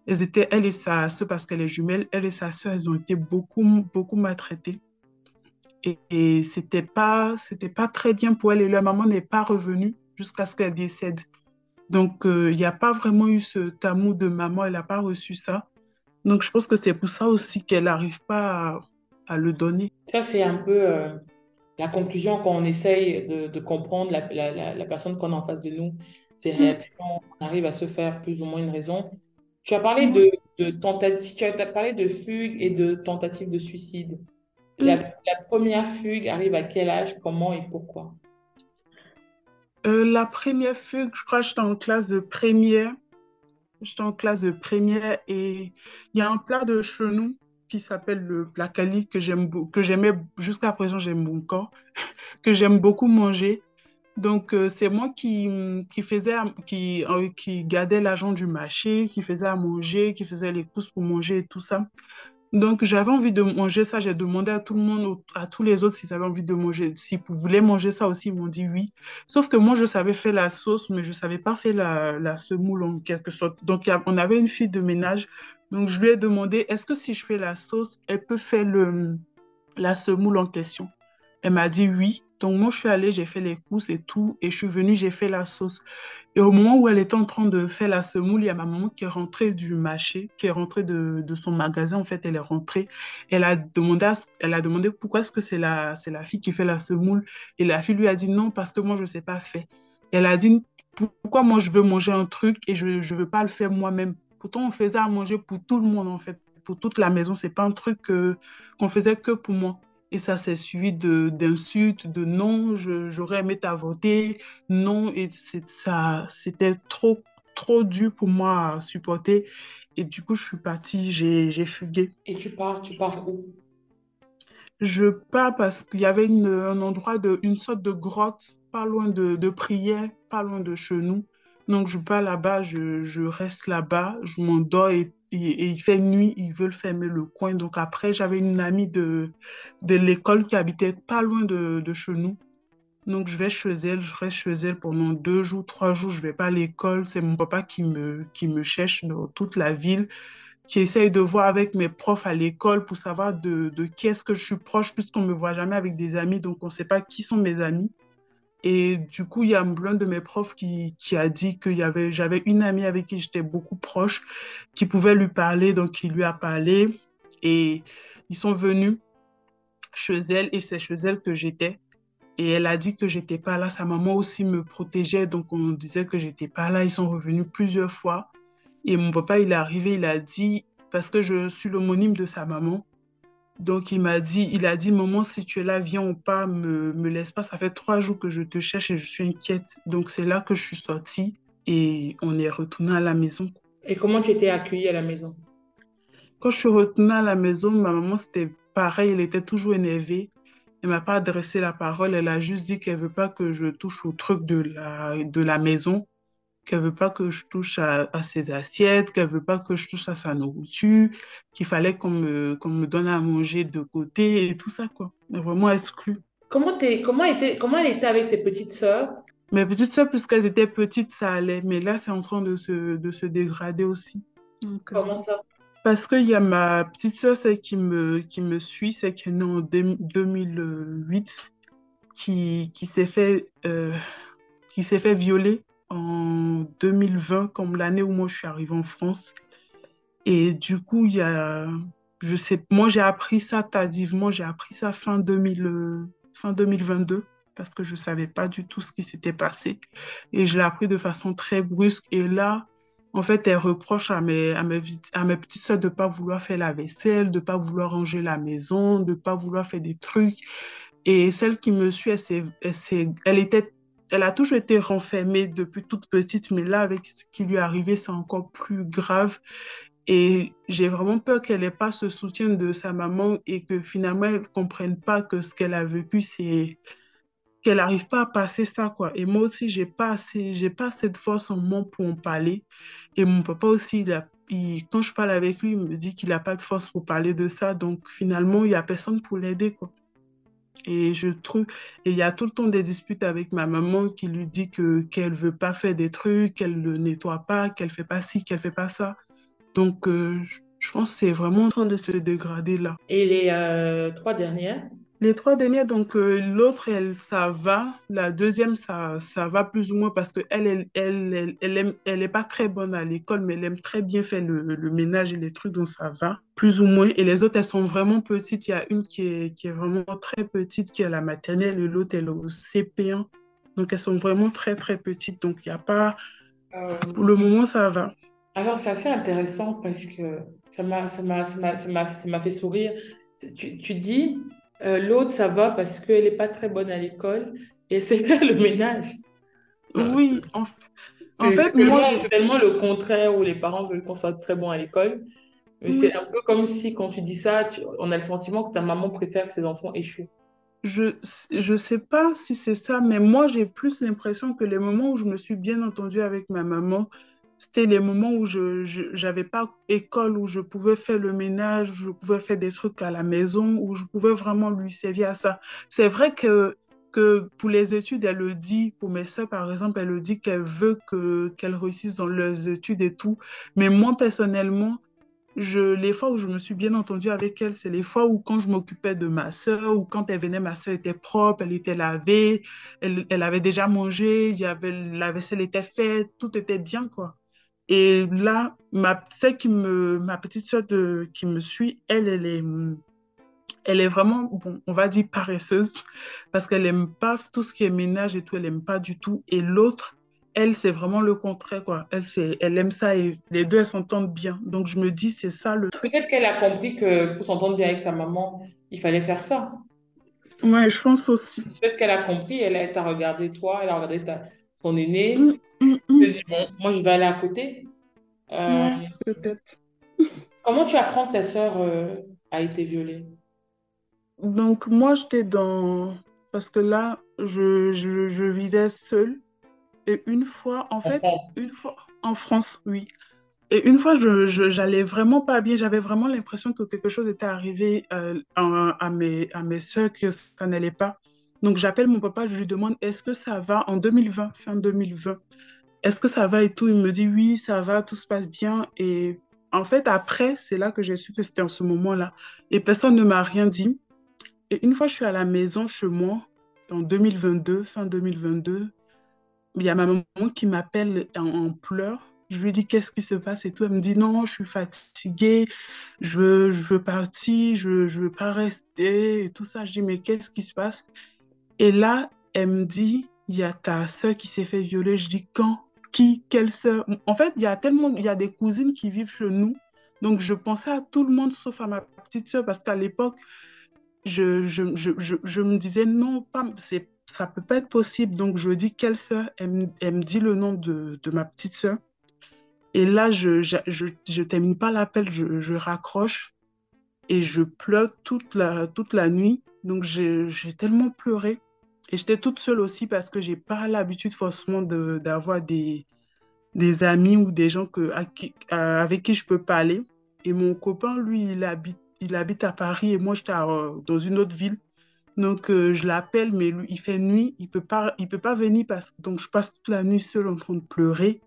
Elles étaient, elle et sa soeur, parce qu'elle est jumelle, elle et sa soeur, elles ont été beaucoup, beaucoup maltraitées. Et, et c'était pas, c'était pas très bien pour elle. Et leur maman n'est pas revenue jusqu'à ce qu'elle décède. Donc, euh, il n'y a pas vraiment eu ce tamour de maman. Elle n'a pas reçu ça. Donc, je pense que c'est pour ça aussi qu'elle n'arrive pas à, à, le donner. Ça, c'est un peu euh, la conclusion quand on essaye de, de comprendre la, la, la personne qu'on a en face de nous, ses réactions, on arrive à se faire plus ou moins une raison. Tu as parlé de, de tentative, tu as parlé de fugue et de tentative de suicide. La, la, première fugue arrive à quel âge, comment et pourquoi? Euh, La première fugue, je crois que j'étais en classe de première. J'étais en classe de première et il y a un plat de chenou qui s'appelle le plat cali que j'aime que j'aimais jusqu'à présent j'aime encore que j'aime beaucoup manger. Donc euh, c'est moi qui, qui faisais qui, euh, qui gardait l'argent du marché qui faisait à manger qui faisait les courses pour manger et tout ça donc j'avais envie de manger ça. J'ai demandé à tout le monde à tous les autres s'ils avaient envie de manger s'ils voulaient manger ça aussi ils m'ont dit oui. Sauf que moi je savais faire la sauce mais je savais pas faire la, la semoule en quelque sorte. Donc on avait une fille de ménage. Donc, je lui ai demandé, est-ce que si je fais la sauce, elle peut faire la semoule en question? Elle m'a dit oui. Donc, moi, je suis allée, j'ai fait les courses et tout, et je suis venue, j'ai fait la sauce. Et au moment où elle était en train de faire la semoule, il y a ma maman qui est rentrée du marché, qui est rentrée de, de son magasin. En fait, elle est rentrée. Elle a demandé, elle a demandé pourquoi est-ce que c'est la, c'est la fille qui fait la semoule. Et la fille lui a dit non, parce que moi, je ne sais pas faire. Elle a dit pourquoi moi, je veux manger un truc et je ne veux pas le faire moi-même? Pourtant, on faisait à manger pour tout le monde, en fait, pour toute la maison. C'est pas un truc qu'on faisait que pour moi. Et ça s'est suivi d'insultes, de, de, non, j'aurais aimé t'avorter, non, et ça, c'était trop, trop dur pour moi à supporter. Et du coup, je suis partie, j'ai fugué. Et tu pars, tu pars où? Je pars parce qu'il y avait une, un endroit, de, une sorte de grotte, pas loin de, de prière, pas loin de chez nous. Donc, je pars là-bas, je, je, reste là-bas, je m'endors et, et, il fait nuit, ils veulent fermer le coin. Donc, après, j'avais une amie de, de l'école qui habitait pas loin de, de chez nous. Donc, je vais chez elle, je reste chez elle pendant deux jours, trois jours, je vais pas à l'école. C'est mon papa qui me, qui me cherche dans toute la ville, qui essaye de voir avec mes profs à l'école pour savoir de, de qui est-ce que je suis proche, puisqu'on me voit jamais avec des amis, donc on sait pas qui sont mes amis. Et du coup, il y a l'un de mes profs qui, a dit que j'avais une amie avec qui j'étais beaucoup proche, qui pouvait lui parler, donc il lui a parlé. Et ils sont venus chez elle, et c'est chez elle que j'étais. Et elle a dit que j'étais pas là. Sa maman aussi me protégeait, donc on disait que j'étais pas là. Ils sont revenus plusieurs fois. Et mon papa, il est arrivé, il a dit, parce que je suis l'homonyme de sa maman, donc il m'a dit, il a dit, maman, si tu es là, viens ou pas, me, me laisse pas. Ça fait trois jours que je te cherche et je suis inquiète. Donc c'est là que je suis sortie et on est retourné à la maison. Et comment tu étais accueillie à la maison? Quand je suis retournée à la maison, ma maman, c'était pareil, elle était toujours énervée. Elle m'a pas adressé la parole, elle a juste dit qu'elle veut pas que je touche au truc de la, de la maison qu'elle veut pas que je touche à, à ses assiettes, qu'elle veut pas que je touche à sa nourriture, qu'il fallait qu'on me, qu'on me donne à manger de côté et tout ça, quoi. Vraiment exclue. Comment, es, comment, était, comment elle était avec tes petites sœurs? Mes petites sœurs, puisqu'elles étaient petites, ça allait. Mais là, c'est en train de se, de se dégrader aussi. Donc, comment ça? Parce qu'il y a ma petite sœur, celle qui me, qui me suit, celle qui est née en 2008, qui, qui s'est fait, euh, qui s'est fait violer en 2020, comme l'année où moi je suis arrivée en France. Et du coup, il y a, je sais, moi j'ai appris ça tardivement, j'ai appris ça fin, 2000, fin 2022 parce que je ne savais pas du tout ce qui s'était passé. Et je l'ai appris de façon très brusque. Et là, en fait, elle reproche à mes, à mes, à mes petites soeurs de ne pas vouloir faire la vaisselle, de ne pas vouloir ranger la maison, de ne pas vouloir faire des trucs. Et celle qui me suit, elle, elle, elle était elle a toujours été renfermée depuis toute petite, mais là, avec ce qui lui est arrivé, c'est encore plus grave. Et j'ai vraiment peur qu'elle n'ait pas ce soutien de sa maman et que finalement, elle ne comprenne pas que ce qu'elle a vécu, c'est qu'elle n'arrive pas à passer ça, quoi. Et moi aussi, j'ai pas assez, pas de force en moi pour en parler. Et mon papa aussi, il a, quand je parle avec lui, il me dit qu'il n'a pas de force pour parler de ça. Donc finalement, il n'y a personne pour l'aider, quoi. Et je trouve, et il y a tout le temps des disputes avec ma maman qui lui dit que qu'elle veut pas faire des trucs, qu'elle ne nettoie pas, qu'elle fait pas ci, qu'elle fait pas ça. Donc, euh, je pense que c'est vraiment en train de se dégrader là. Et les euh, trois dernières? Les trois dernières, donc euh, l'autre, elle, ça va. La deuxième, ça, ça va plus ou moins parce qu'elle, elle, elle, elle, elle, est pas très bonne à l'école, mais elle aime très bien faire le, le, ménage et les trucs, donc ça va plus ou moins. Et les autres, elles sont vraiment petites. Il y a une qui est, qui est vraiment très petite, qui est à la maternelle, et l'autre, elle est au CP1. Donc elles sont vraiment très, très petites. Donc il n'y a pas... Euh, Pour le moment, ça va. Alors, c'est assez intéressant parce que ça m'a fait sourire. Tu, tu dis, euh, l'autre, ça va parce qu'elle n'est pas très bonne à l'école et c'est faire le ménage. Oui, en, fait, moi, c'est tellement le contraire où les parents veulent qu'on soit très bon à l'école. Mais c'est un peu comme si, quand tu dis ça, on a le sentiment que ta maman préfère que ses enfants échouent. Je ne sais pas si c'est ça, mais moi, j'ai plus l'impression que les moments où je me suis bien entendue avec ma maman, c'était les moments où je n'avais pas école, où je pouvais faire le ménage, où je pouvais faire des trucs à la maison, où je pouvais vraiment lui servir à ça. C'est vrai que, que pour les études, elle le dit, pour mes soeurs par exemple, elle le dit qu'elle veut que, qu'elles réussissent dans leurs études et tout. Mais moi, personnellement, je, les fois où je me suis bien entendue avec elle, c'est les fois où quand je m'occupais de ma soeur, ou quand elle venait, ma soeur était propre, elle était lavée, elle, elle avait déjà mangé, y avait, la vaisselle était faite, tout était bien, quoi. Et là, ma, celle qui me, ma petite soeur de, qui me suit, elle, elle est, elle est vraiment, bon, on va dire paresseuse, parce qu'elle n'aime pas tout ce qui est ménage et tout, elle n'aime pas du tout. Et l'autre, elle, c'est vraiment le contraire, quoi. Elle, elle aime ça et les deux, elles s'entendent bien. Donc, je me dis, c'est ça le Peut-être qu'elle a compris que pour s'entendre bien avec sa maman, il fallait faire ça. Ouais, je pense aussi. Peut-être qu'elle a compris, elle t'a regardé toi, elle a regardé ta, son aîné. Mm, mm, mm. bon, moi, je vais aller à côté. Euh, peut-être. comment tu apprends que ta sœur euh, a été violée? Donc, moi, j'étais dans... Parce que là, je, je, je vivais seule. Et une fois, en, fait, une fois, en France, oui. Et une fois, je, j'allais vraiment pas bien. J'avais vraiment l'impression que quelque chose était arrivé euh, à, à, mes, à mes soeurs, que ça n'allait pas. Donc j'appelle mon papa, je lui demande est-ce que ça va en 2020, fin 2020 Est-ce que ça va et tout? Il me dit oui, ça va, tout se passe bien. Et en fait, après, c'est là que j'ai su que c'était en ce moment-là. Et personne ne m'a rien dit. Et une fois, je suis à la maison chez moi, en 2022, fin 2022, il y a ma maman qui m'appelle en, pleurs. Je lui dis qu'est-ce qui se passe et tout? Elle me dit non, je suis fatiguée, je veux, je veux partir, je ne veux pas rester et tout ça. Je dis mais qu'est-ce qui se passe? Et là, elle me dit, il y a ta soeur qui s'est fait violer. Je dis, quand? Qui? Quelle soeur En fait, il y a tellement, y a des cousines qui vivent chez nous. Donc, je pensais à tout le monde sauf à ma petite soeur parce qu'à l'époque, je, je, je, je, me disais, non, pas, c'est, ça peut pas être possible. Donc, je dis, quelle soeur elle, me dit le nom de, de ma petite soeur. Et là, je je, termine pas l'appel, je raccroche et je pleure toute la, toute la nuit. Donc, j'ai tellement pleuré. Et j'étais toute seule aussi parce que j'ai pas l'habitude forcément d'avoir des, des amis ou des gens que, avec qui je peux parler. Et mon copain, lui, il habite, il habite à Paris et moi, j'étais dans une autre ville. Donc, euh, je l'appelle, mais lui, il fait nuit, il peut peut pas venir parce que donc je passe toute la nuit seule en train de pleurer.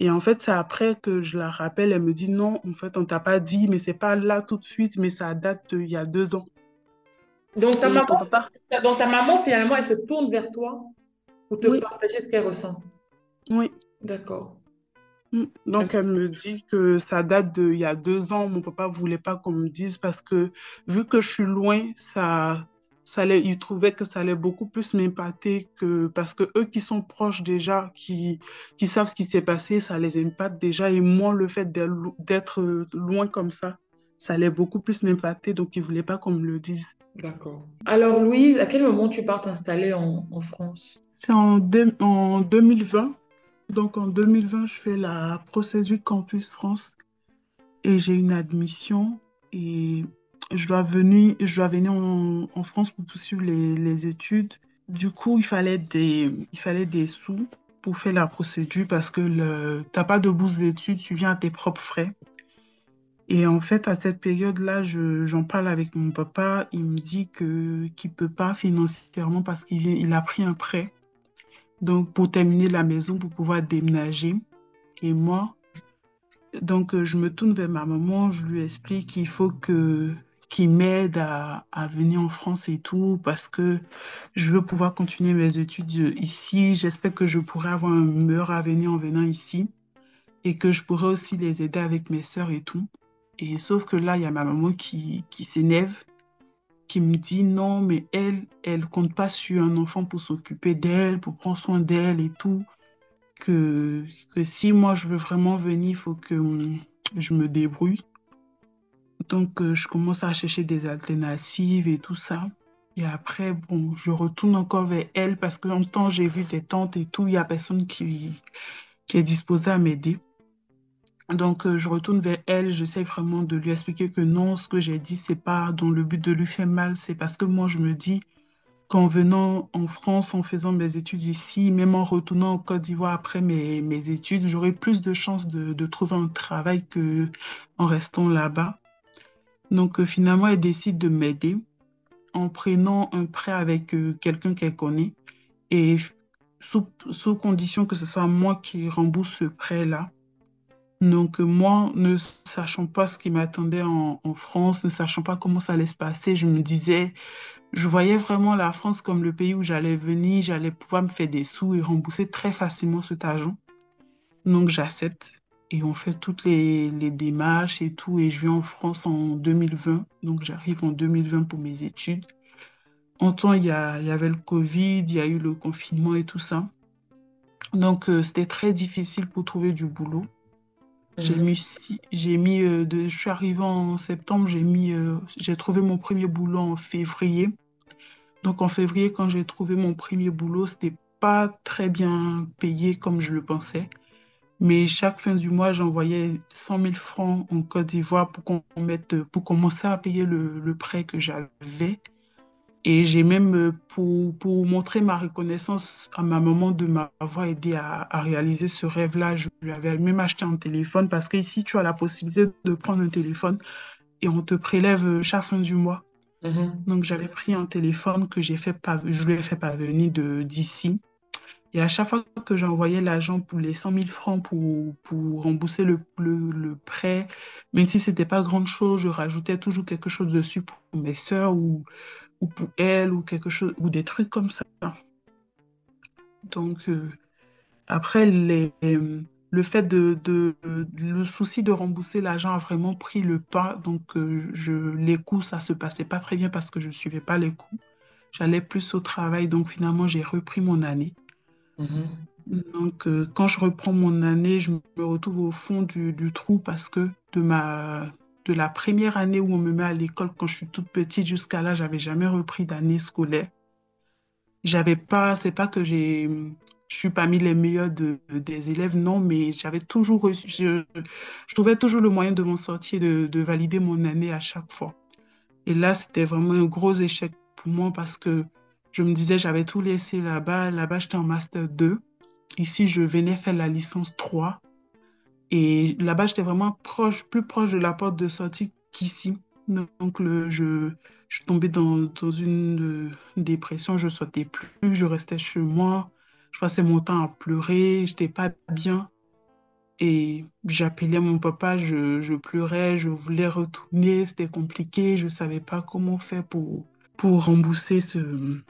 Et en fait, c'est après que je la rappelle, elle me dit non, en fait, on t'a pas dit, mais c'est pas là tout de suite, mais ça date il y a deux ans. Donc ta, maman, donc ta maman, finalement, elle se tourne vers toi pour te partager ce qu'elle ressent. Oui. D'accord. Mm. Donc, elle me dit que ça date d'il y a deux ans. Mon papa voulait pas qu'on me dise parce que vu que je suis loin, ça, ça allait, il trouvait que ça allait beaucoup plus m'impacter que parce que eux qui sont proches déjà, qui, qui savent ce qui s'est passé, ça les impacte déjà. Et moi, le fait d'être loin comme ça, ça allait beaucoup plus m'impacter. Donc, il voulait pas qu'on me le dise. D'accord. Alors, Louise, à quel moment tu pars t'installer en, en, France? C'est en, en 2020. Donc, en 2020, je fais la procédure Campus France et j'ai une admission et je dois venir, je dois venir en, en France pour poursuivre les, les, études. du coup, il fallait des, il fallait des sous pour faire la procédure parce que tu n'as pas de bourse d'études, tu viens à tes propres frais. Et en fait, à cette période-là, j'en parle avec mon papa. Il me dit que qu'il peut pas financièrement parce qu'il il a pris un prêt. Donc, pour terminer la maison, pour pouvoir déménager. Et moi, donc, je me tourne vers ma maman, je lui explique qu'il faut que qu'il m'aide à, venir en France et tout, parce que je veux pouvoir continuer mes études ici. J'espère que je pourrai avoir un meilleur avenir en venant ici et que je pourrai aussi les aider avec mes soeurs et tout. Et sauf que là, il y a ma maman qui, qui s'énerve, qui me dit non, mais elle, elle compte pas sur un enfant pour s'occuper d'elle, pour prendre soin d'elle et tout. Que, que si moi je veux vraiment venir, il faut que je me débrouille. Donc, euh, je commence à chercher des alternatives et tout ça. Et après, bon, je retourne encore vers elle parce que longtemps, j'ai vu des tantes et tout. Il n'y a personne qui, qui est disposé à m'aider. Donc, euh, je retourne vers elle, j'essaie vraiment de lui expliquer que non, ce que j'ai dit, c'est pas dans le but de lui faire mal, c'est parce que moi, je me dis qu'en venant en France, en faisant mes études ici, même en retournant en Côte d'Ivoire après mes, mes études, j'aurai plus de chances de, de, trouver un travail que en restant là-bas. Donc, euh, finalement, elle décide de m'aider en prenant un prêt avec euh, quelqu'un qu'elle connaît et sous, sous condition que ce soit moi qui rembourse ce prêt-là. Donc moi, ne sachant pas ce qui m'attendait en, France, ne sachant pas comment ça allait se passer, je me disais, je voyais vraiment la France comme le pays où j'allais venir, j'allais pouvoir me faire des sous et rembourser très facilement cet argent. Donc j'accepte et on fait toutes les, démarches et tout et je viens en France en 2020. Donc j'arrive en 2020 pour mes études. En temps, il y, a, il y avait le Covid, il y a eu le confinement et tout ça. Donc euh, c'était très difficile pour trouver du boulot. J'ai mhm. mis, j'ai mis euh, de, je suis arrivée en septembre, j'ai mis, euh, j'ai trouvé mon premier boulot en février. Donc en février, quand j'ai trouvé mon premier boulot, c'était pas très bien payé comme je le pensais. Mais chaque fin du mois, j'envoyais 100 000 francs en Côte d'Ivoire pour qu'on mette, pour commencer à payer le, le prêt que j'avais. Et j'ai même, euh, pour, pour, montrer ma reconnaissance à ma maman de m'avoir aidé à, à, réaliser ce rêve-là, je lui avais même acheté un téléphone parce qu'ici, tu as la possibilité de prendre un téléphone et on te prélève euh, chaque fin du mois. Mm-hmm. Donc, j'avais pris un téléphone que j'ai fait, je lui ai fait parvenir d'ici. Et à chaque fois que j'envoyais l'argent pour les 100 000 francs pour, pour rembourser le, le, le prêt, même si ce n'était pas grand-chose, je rajoutais toujours quelque chose dessus pour mes soeurs ou ou pour elle ou quelque chose ou des trucs comme ça. Donc euh, après le fait de, de, le souci de rembourser l'argent a vraiment pris le pas. Donc euh, les coûts ça se passait pas très bien parce que je suivais pas les coûts. J'allais plus au travail donc finalement j'ai repris mon année. Mm-hmm. Donc, euh, quand je reprends mon année, je me retrouve au fond du, trou parce que de ma, de la première année où on me met à l'école quand je suis toute petite jusqu'à là, j'avais jamais repris d'année scolaire. J'avais pas, c'est pas que j'ai, je suis parmi les meilleurs de, des élèves, non, mais j'avais toujours je, trouvais toujours le moyen de m'en sortir, de, de valider mon année à chaque fois. Et là, c'était vraiment un gros échec pour moi parce que je me disais, j'avais tout laissé là-bas. Là-bas, j'étais en master 2. Ici, je venais faire la licence 3. Et là-bas, j'étais vraiment proche, plus proche de la porte de sortie qu'ici. Donc, je, je suis tombée dans, dans une dépression, je ne sortais plus, je restais chez moi, je passais mon temps à pleurer, je n'étais pas bien. Et j'appelais mon papa, je, je, pleurais, je voulais retourner, c'était compliqué, je ne savais pas comment faire pour, pour rembourser ce,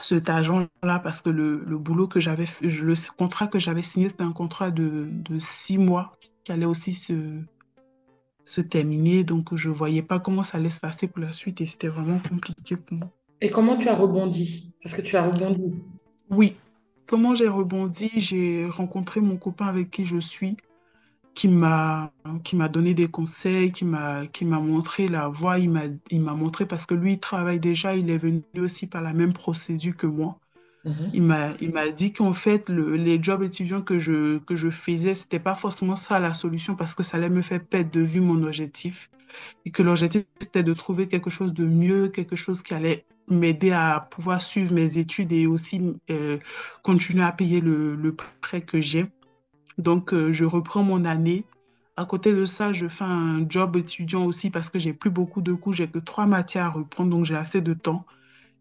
cet agent-là parce que le, le boulot que j'avais, le contrat que j'avais signé, c'était un contrat de, de, six mois qui allait aussi se, se terminer. Donc, je ne voyais pas comment ça allait se passer pour la suite et c'était vraiment compliqué pour moi. Et comment tu as rebondi? Parce que tu as rebondi. Oui. Comment j'ai rebondi? J'ai rencontré mon copain avec qui je suis qui m'a qui m'a donné des conseils, qui m'a qui m'a montré la voie, il m'a il m'a montré parce que lui il travaille déjà, il est venu aussi par la même procédure que moi. Mhm. Il m'a il m'a dit qu'en fait le, les jobs étudiants que je que je faisais, c'était pas forcément ça la solution parce que ça allait me faire perdre de vue mon objectif et que l'objectif c'était de trouver quelque chose de mieux, quelque chose qui allait m'aider à pouvoir suivre mes études et aussi euh, continuer à payer le, le prêt que j'ai. Donc, euh, je reprends mon année. À côté de ça, je fais un job étudiant aussi parce que j'ai plus beaucoup de cours, j'ai que trois matières à reprendre, donc j'ai assez de temps.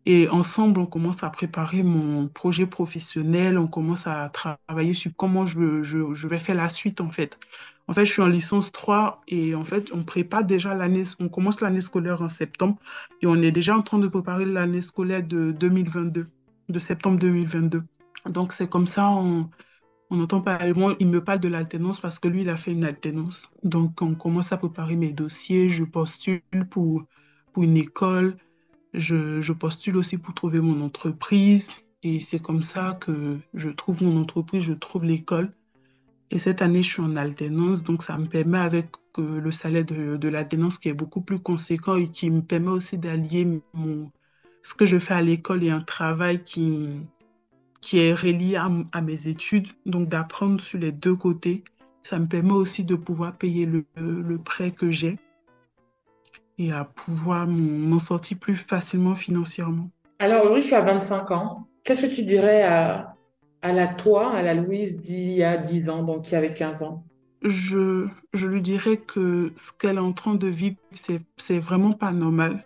Et ensemble, on commence à préparer mon projet professionnel, on commence à travailler sur comment je, vais faire la suite en fait. En fait, je suis en licence 3 et en fait, on prépare déjà l'année, on commence l'année scolaire en septembre et on est déjà en train de préparer l'année scolaire de 2022, de septembre 2022. Donc, c'est comme ça, on entend parler, moi, il me parle de l'alternance parce que lui, il a fait une alternance. Donc, on commence à préparer mes dossiers, je postule pour, pour une école, je, je postule aussi pour trouver mon entreprise. Et c'est comme ça que je trouve mon entreprise, je trouve l'école. Et cette année, je suis en alternance, donc ça me permet avec euh, le salaire de, de l'alternance qui est beaucoup plus conséquent et qui me permet aussi d'allier mon, ce que je fais à l'école et un travail qui, qui est relié à, à mes études, donc d'apprendre sur les deux côtés. Ça me permet aussi de pouvoir payer le, le prêt que j'ai et à pouvoir m'en sortir plus facilement financièrement. Alors aujourd'hui, je suis à 25 ans. Qu'est-ce que tu dirais à, à la toi, à la Louise d'il y a 10 ans, donc qui avait 15 ans? Je, je lui dirais que ce qu'elle est en train de vivre, c'est, c'est vraiment pas normal.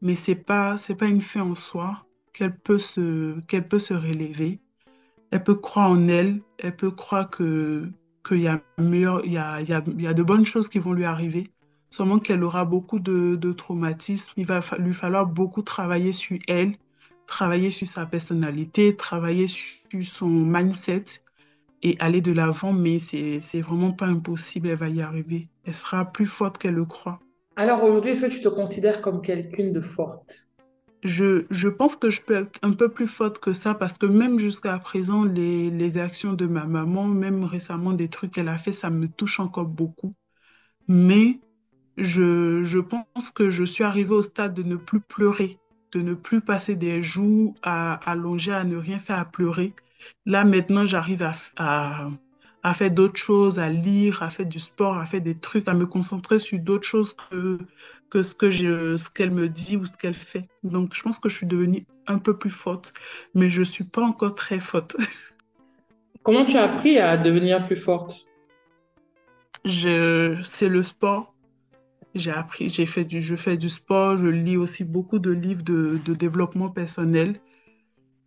Mais c'est pas, c'est pas une fin en soi qu'elle peut se, qu'elle peut se relever. Elle peut croire en elle. Elle peut croire que, qu'il y a il y a, y a, il y a de bonnes choses qui vont lui arriver. Seulement qu'elle aura beaucoup de, de traumatismes. Il va lui falloir beaucoup travailler sur elle, travailler sur sa personnalité, travailler sur son mindset et aller de l'avant, mais c'est vraiment pas impossible, elle va y arriver. Elle sera plus forte qu'elle le croit. Alors aujourd'hui, est-ce que tu te considères comme quelqu'une de forte? Je, je, pense que je peux être un peu plus forte que ça parce que même jusqu'à présent, les, les, actions de ma maman, même récemment des trucs qu'elle a fait, ça me touche encore beaucoup. Mais je, je pense que je suis arrivée au stade de ne plus pleurer, de ne plus passer des jours à allonger, à ne rien faire, à pleurer. Là, maintenant, j'arrive à, à, à, faire d'autres choses, à lire, à faire du sport, à faire des trucs, à me concentrer sur d'autres choses que, que ce que je, ce qu'elle me dit ou ce qu'elle fait. Donc, je pense que je suis devenue un peu plus forte, mais je ne suis pas encore très forte. Comment tu as appris à devenir plus forte? C'est le sport. J'ai appris, j'ai fait du, je fais du sport, je lis aussi beaucoup de livres de, de développement personnel.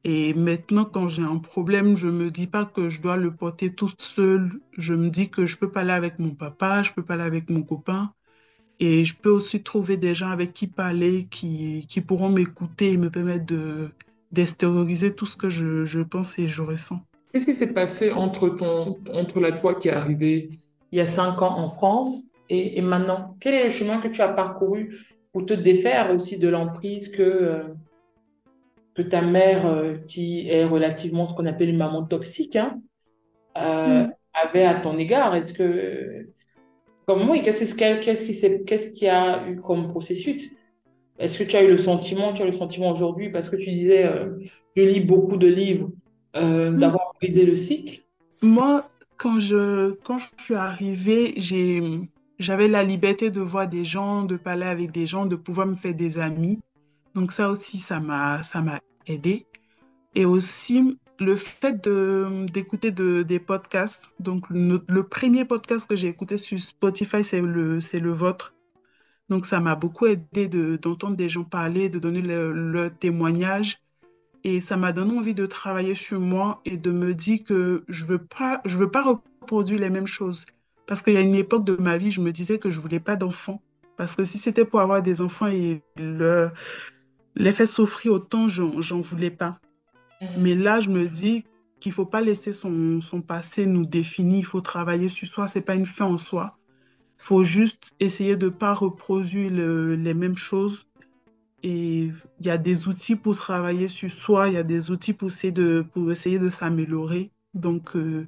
Et maintenant, quand j'ai un problème, je me dis pas que je dois le porter toute seule. Je me dis que je peux parler avec mon papa, je peux parler avec mon copain. Et je peux aussi trouver des gens avec qui parler, qui, qui pourront m'écouter et me permettre de, d'extérioriser tout ce que je, je pense et je ressens. Qu'est-ce qui s'est passé entre, ton, entre la toi qui est arrivée il y a cinq ans en France et, et maintenant? Quel est le chemin que tu as parcouru pour te défaire aussi de l'emprise que... Euh, que ta mère, euh, qui est relativement ce qu'on appelle une maman toxique, hein, euh, mm. avait à ton égard Est-ce que. Comme oui, qu'est-ce qu'est-ce qui, qu'est-ce qui a eu comme processus? Est-ce que tu as eu le sentiment, tu as le sentiment aujourd'hui, parce que tu disais, euh, je lis beaucoup de livres, euh, mm. d'avoir brisé le cycle? Moi, quand je, quand je suis arrivée, j'ai, j'avais la liberté de voir des gens, de parler avec des gens, de pouvoir me faire des amis. Donc ça aussi, ça m'a, ça m'a aidé. Et aussi le fait d'écouter de, des podcasts. Donc le, premier podcast que j'ai écouté sur Spotify, c'est le, c'est le vôtre. Donc ça m'a beaucoup aidé de, d'entendre des gens parler, de donner leur le témoignage. Et ça m'a donné envie de travailler sur moi et de me dire que je veux pas, je veux pas reproduire les mêmes choses. Parce qu'il y a une époque de ma vie, je me disais que je voulais pas d'enfants. Parce que si c'était pour avoir des enfants et le, les faire souffrir autant, j'en voulais pas. Mmh. Mais là, je me dis qu'il faut pas laisser son, son passé nous définir. Il faut travailler sur soi. C'est pas une fin en soi. Il faut juste essayer de pas reproduire le, les mêmes choses. Et il y a des outils pour travailler sur soi. Il y a des outils pour essayer de, pour essayer de s'améliorer. Donc, euh,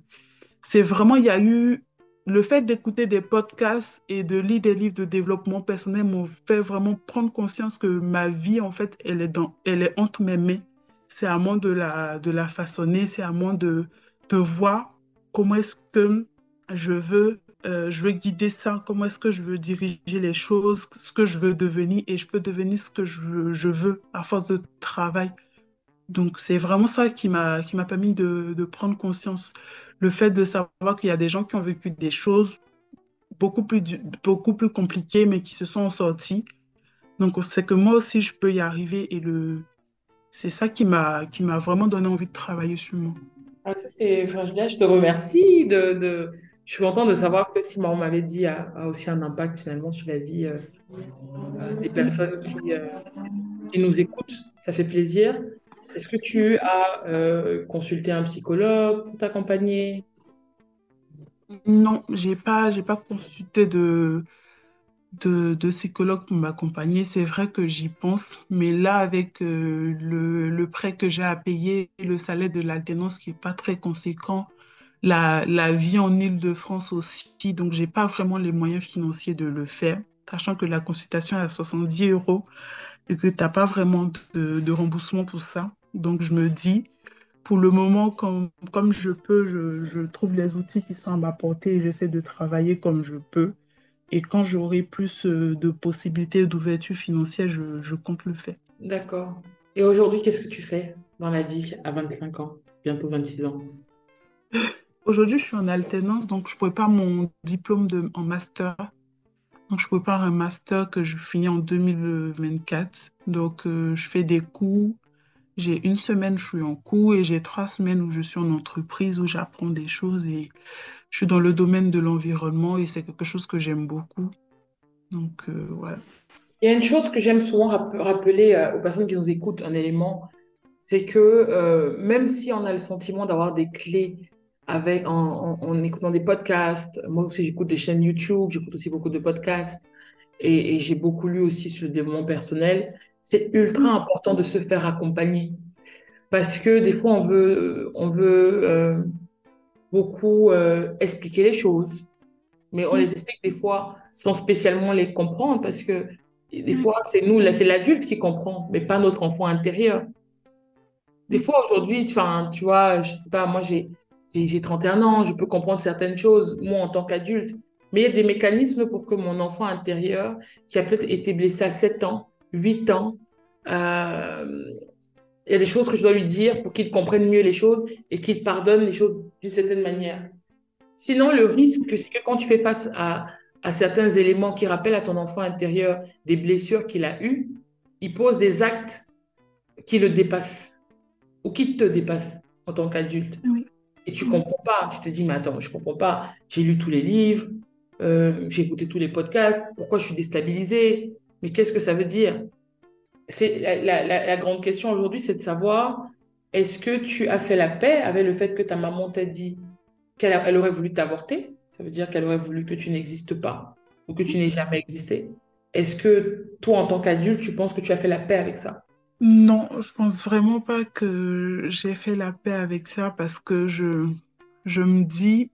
c'est vraiment, il y a eu le fait d'écouter des podcasts et de lire des livres de développement personnel m'ont fait vraiment prendre conscience que ma vie, en fait, elle est, dans, elle est entre mes mains. C'est à moi de la, de la façonner, c'est à moi de, de voir comment est-ce que je veux euh, je veux guider ça, comment est-ce que je veux diriger les choses, ce que je veux devenir, et je peux devenir ce que je je veux à force de travail. Donc, c'est vraiment ça qui m'a qui m'a permis de, de prendre conscience. Le fait de savoir qu'il y a des gens qui ont vécu des choses beaucoup plus, beaucoup plus compliquées, mais qui se sont sortis. Donc, c'est que moi aussi, je peux y arriver. Et le, c'est ça qui m'a qui m'a vraiment donné envie de travailler sur moi. Ah, ça, c'est, je te remercie de, je suis contente de savoir que si maman m'avait dit a, a, aussi un impact finalement sur la vie euh, euh, des personnes qui, euh, qui, nous écoutent. Ça fait plaisir. Est-ce que tu as euh, consulté un psychologue pour t'accompagner? Non, j'ai pas, pas consulté de, de, psychologue pour m'accompagner. C'est vrai que j'y pense, mais là, avec euh, le, le prêt que j'ai à payer, le salaire de l'alternance qui est pas très conséquent, la, la vie en Île-de-France aussi. Donc, j'ai pas vraiment les moyens financiers de le faire, sachant que la consultation est à 70 euros et que tu n'as pas vraiment de, remboursement pour ça. Donc, je me dis, pour le moment, comme, comme je peux, je, je trouve les outils qui sont à ma portée et j'essaie de travailler comme je peux. Et quand j'aurai plus euh, de possibilités d'ouverture financière, je, je compte le faire. D'accord. Et aujourd'hui, qu'est-ce que tu fais dans la vie à 25 ans, bientôt 26 ans? Aujourd'hui, je suis en alternance, donc je prépare mon diplôme de, en master. Donc, je prépare un master que je finis en 2024. Donc, euh, je fais des cours. J'ai une semaine, je suis en cours et j'ai trois semaines où je suis en entreprise, où j'apprends des choses et je suis dans le domaine de l'environnement et c'est quelque chose que j'aime beaucoup. Donc, euh, voilà. Il y a une chose que j'aime souvent rappeler euh, aux personnes qui nous écoutent, un élément, c'est que euh, même si on a le sentiment d'avoir des clés avec, en, écoutant des podcasts. Moi aussi, j'écoute des chaînes YouTube, j'écoute aussi beaucoup de podcasts et j'ai beaucoup lu aussi sur le développement personnel. C'est ultra important de se faire accompagner. Parce que des fois, on veut, on veut euh, beaucoup euh, expliquer les choses, mais on les explique des fois sans spécialement les comprendre parce que des fois, c'est nous, c'est l'adulte qui comprend, mais pas notre enfant intérieur. Des fois, aujourd'hui, tu vois, je sais pas, moi, j'ai j'ai 31 ans, je peux comprendre certaines choses, moi en tant qu'adulte, mais il y a des mécanismes pour que mon enfant intérieur, qui a peut-être été blessé à 7 ans, 8 ans, euh, il y a des choses que je dois lui dire pour qu'il comprenne mieux les choses et qu'il pardonne les choses d'une certaine manière. Sinon, le risque, c'est que quand tu fais face à, à certains éléments qui rappellent à ton enfant intérieur des blessures qu'il a eues, il pose des actes qui le dépassent ou qui te dépassent en tant qu'adulte. Oui. Et tu comprends pas. Tu te dis, mais attends, je comprends pas. J'ai lu tous les livres, euh, j'ai écouté tous les podcasts. Pourquoi je suis déstabilisée? Mais qu'est-ce que ça veut dire? C'est la, grande question aujourd'hui, c'est de savoir est-ce que tu as fait la paix avec le fait que ta maman t'a dit qu'elle elle aurait voulu t'avorter? Ça veut dire qu'elle aurait voulu que tu n'existes pas ou que tu n'aies jamais existé? Est-ce que toi, en tant qu'adulte, tu penses que tu as fait la paix avec ça? Non, je pense vraiment pas que j'ai fait la paix avec ça parce que je, me dis,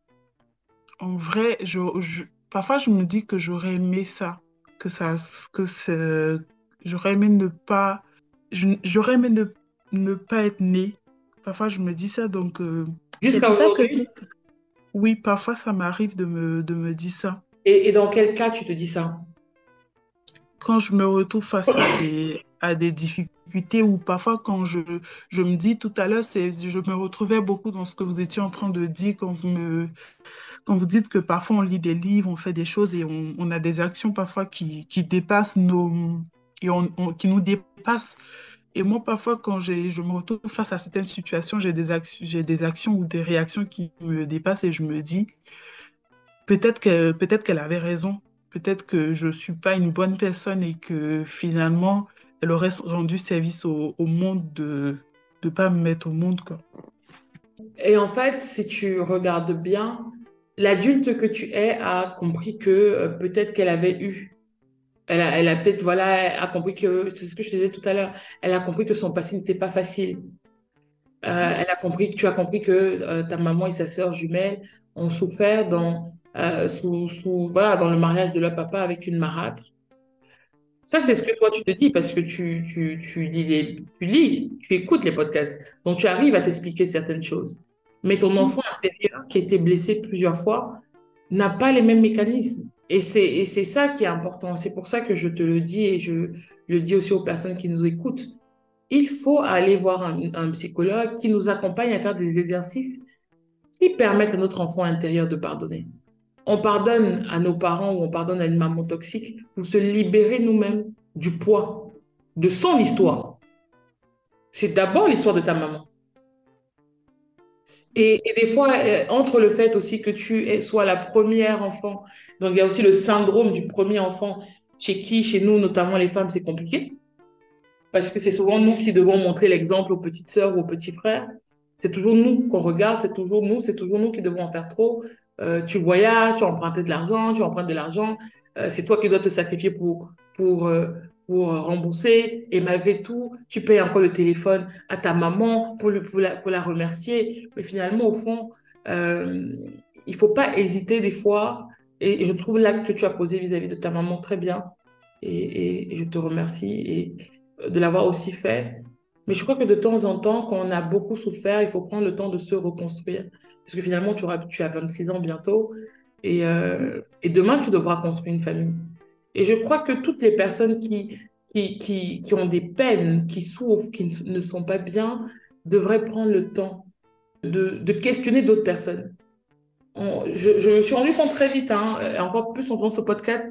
en vrai, parfois je me dis que j'aurais aimé ça, que ça, que j'aurais aimé ne pas, j'aurais aimé ne, ne pas être née. Parfois je me dis ça, donc euh, c'est pour ça que oui, parfois ça m'arrive de me, de me dire ça. Et, et dans quel cas tu te dis ça? Quand je me retrouve face à des, à des difficultés ou parfois quand je, je me dis tout à l'heure, c'est, je me retrouvais beaucoup dans ce que vous étiez en train de dire quand vous me, quand vous dites que parfois on lit des livres, on fait des choses et on, a des actions parfois qui, qui dépassent nos, et on, qui nous dépassent. Et moi, parfois, quand je me retrouve face à certaines situations, j'ai des, j'ai des actions ou des réactions qui me dépassent et je me dis, peut-être, que, peut-être qu'elle avait raison. Peut-être que je ne suis pas une bonne personne et que finalement, elle aurait rendu service au, au monde de ne pas me mettre au monde. Quoi. Et en fait, si tu regardes bien, l'adulte que tu es a compris que euh, peut-être qu'elle avait eu. Elle a, elle a peut-être, voilà, a compris que, c'est ce que je te disais tout à l'heure, elle a compris que son passé n'était pas facile. Euh, elle a compris, tu as compris que euh, ta maman et sa sœur jumelle ont souffert dans, sous, sous, voilà, dans le mariage de leur papa avec une marâtre. Ça, c'est ce que toi, tu te dis parce que tu, tu, tu, lis les, tu lis, tu écoutes les podcasts. Donc, tu arrives à t'expliquer certaines choses. Mais ton enfant intérieur qui a été blessé plusieurs fois, n'a pas les mêmes mécanismes. Et c'est ça qui est important. C'est pour ça que je te le dis et je le dis aussi aux personnes qui nous écoutent. Il faut aller voir un, un psychologue qui nous accompagne à faire des exercices qui permettent à notre enfant intérieur de pardonner. On pardonne à nos parents ou on pardonne à une maman toxique pour se libérer nous-mêmes du poids de son histoire. C'est d'abord l'histoire de ta maman. Et, des fois, euh, entre le fait aussi que tu sois la première enfant, donc il y a aussi le syndrome du premier enfant, chez qui, chez nous, notamment les femmes, c'est compliqué. Parce que c'est souvent nous qui devons montrer l'exemple aux petites sœurs ou aux petits frères. C'est toujours nous qu'on regarde, c'est toujours nous, c'est toujours nous qui devons en faire trop. Euh, tu voyages, tu empruntes de l'argent, tu empruntes de l'argent. Euh, c'est toi qui dois te sacrifier pour, pour, pour rembourser. Et malgré tout, tu payes encore le téléphone à ta maman pour, pour, la, pour la remercier. Mais finalement, au fond, euh, il faut pas hésiter des fois. Et, je trouve l'acte que tu as posé vis-à-vis de ta maman très bien. Et, je te remercie et de l'avoir aussi fait. Mais je crois que de temps en temps, quand on a beaucoup souffert, il faut prendre le temps de se reconstruire. Parce que finalement, tu, auras, tu as 26 ans bientôt. Et, euh, et demain, tu devras construire une famille. Et je crois que toutes les personnes qui, qui, qui, qui ont des peines, qui souffrent, qui ne sont pas bien, devraient prendre le temps de, de questionner d'autres personnes. je, me suis rendu compte très vite, hein, encore plus en faisant ce podcast,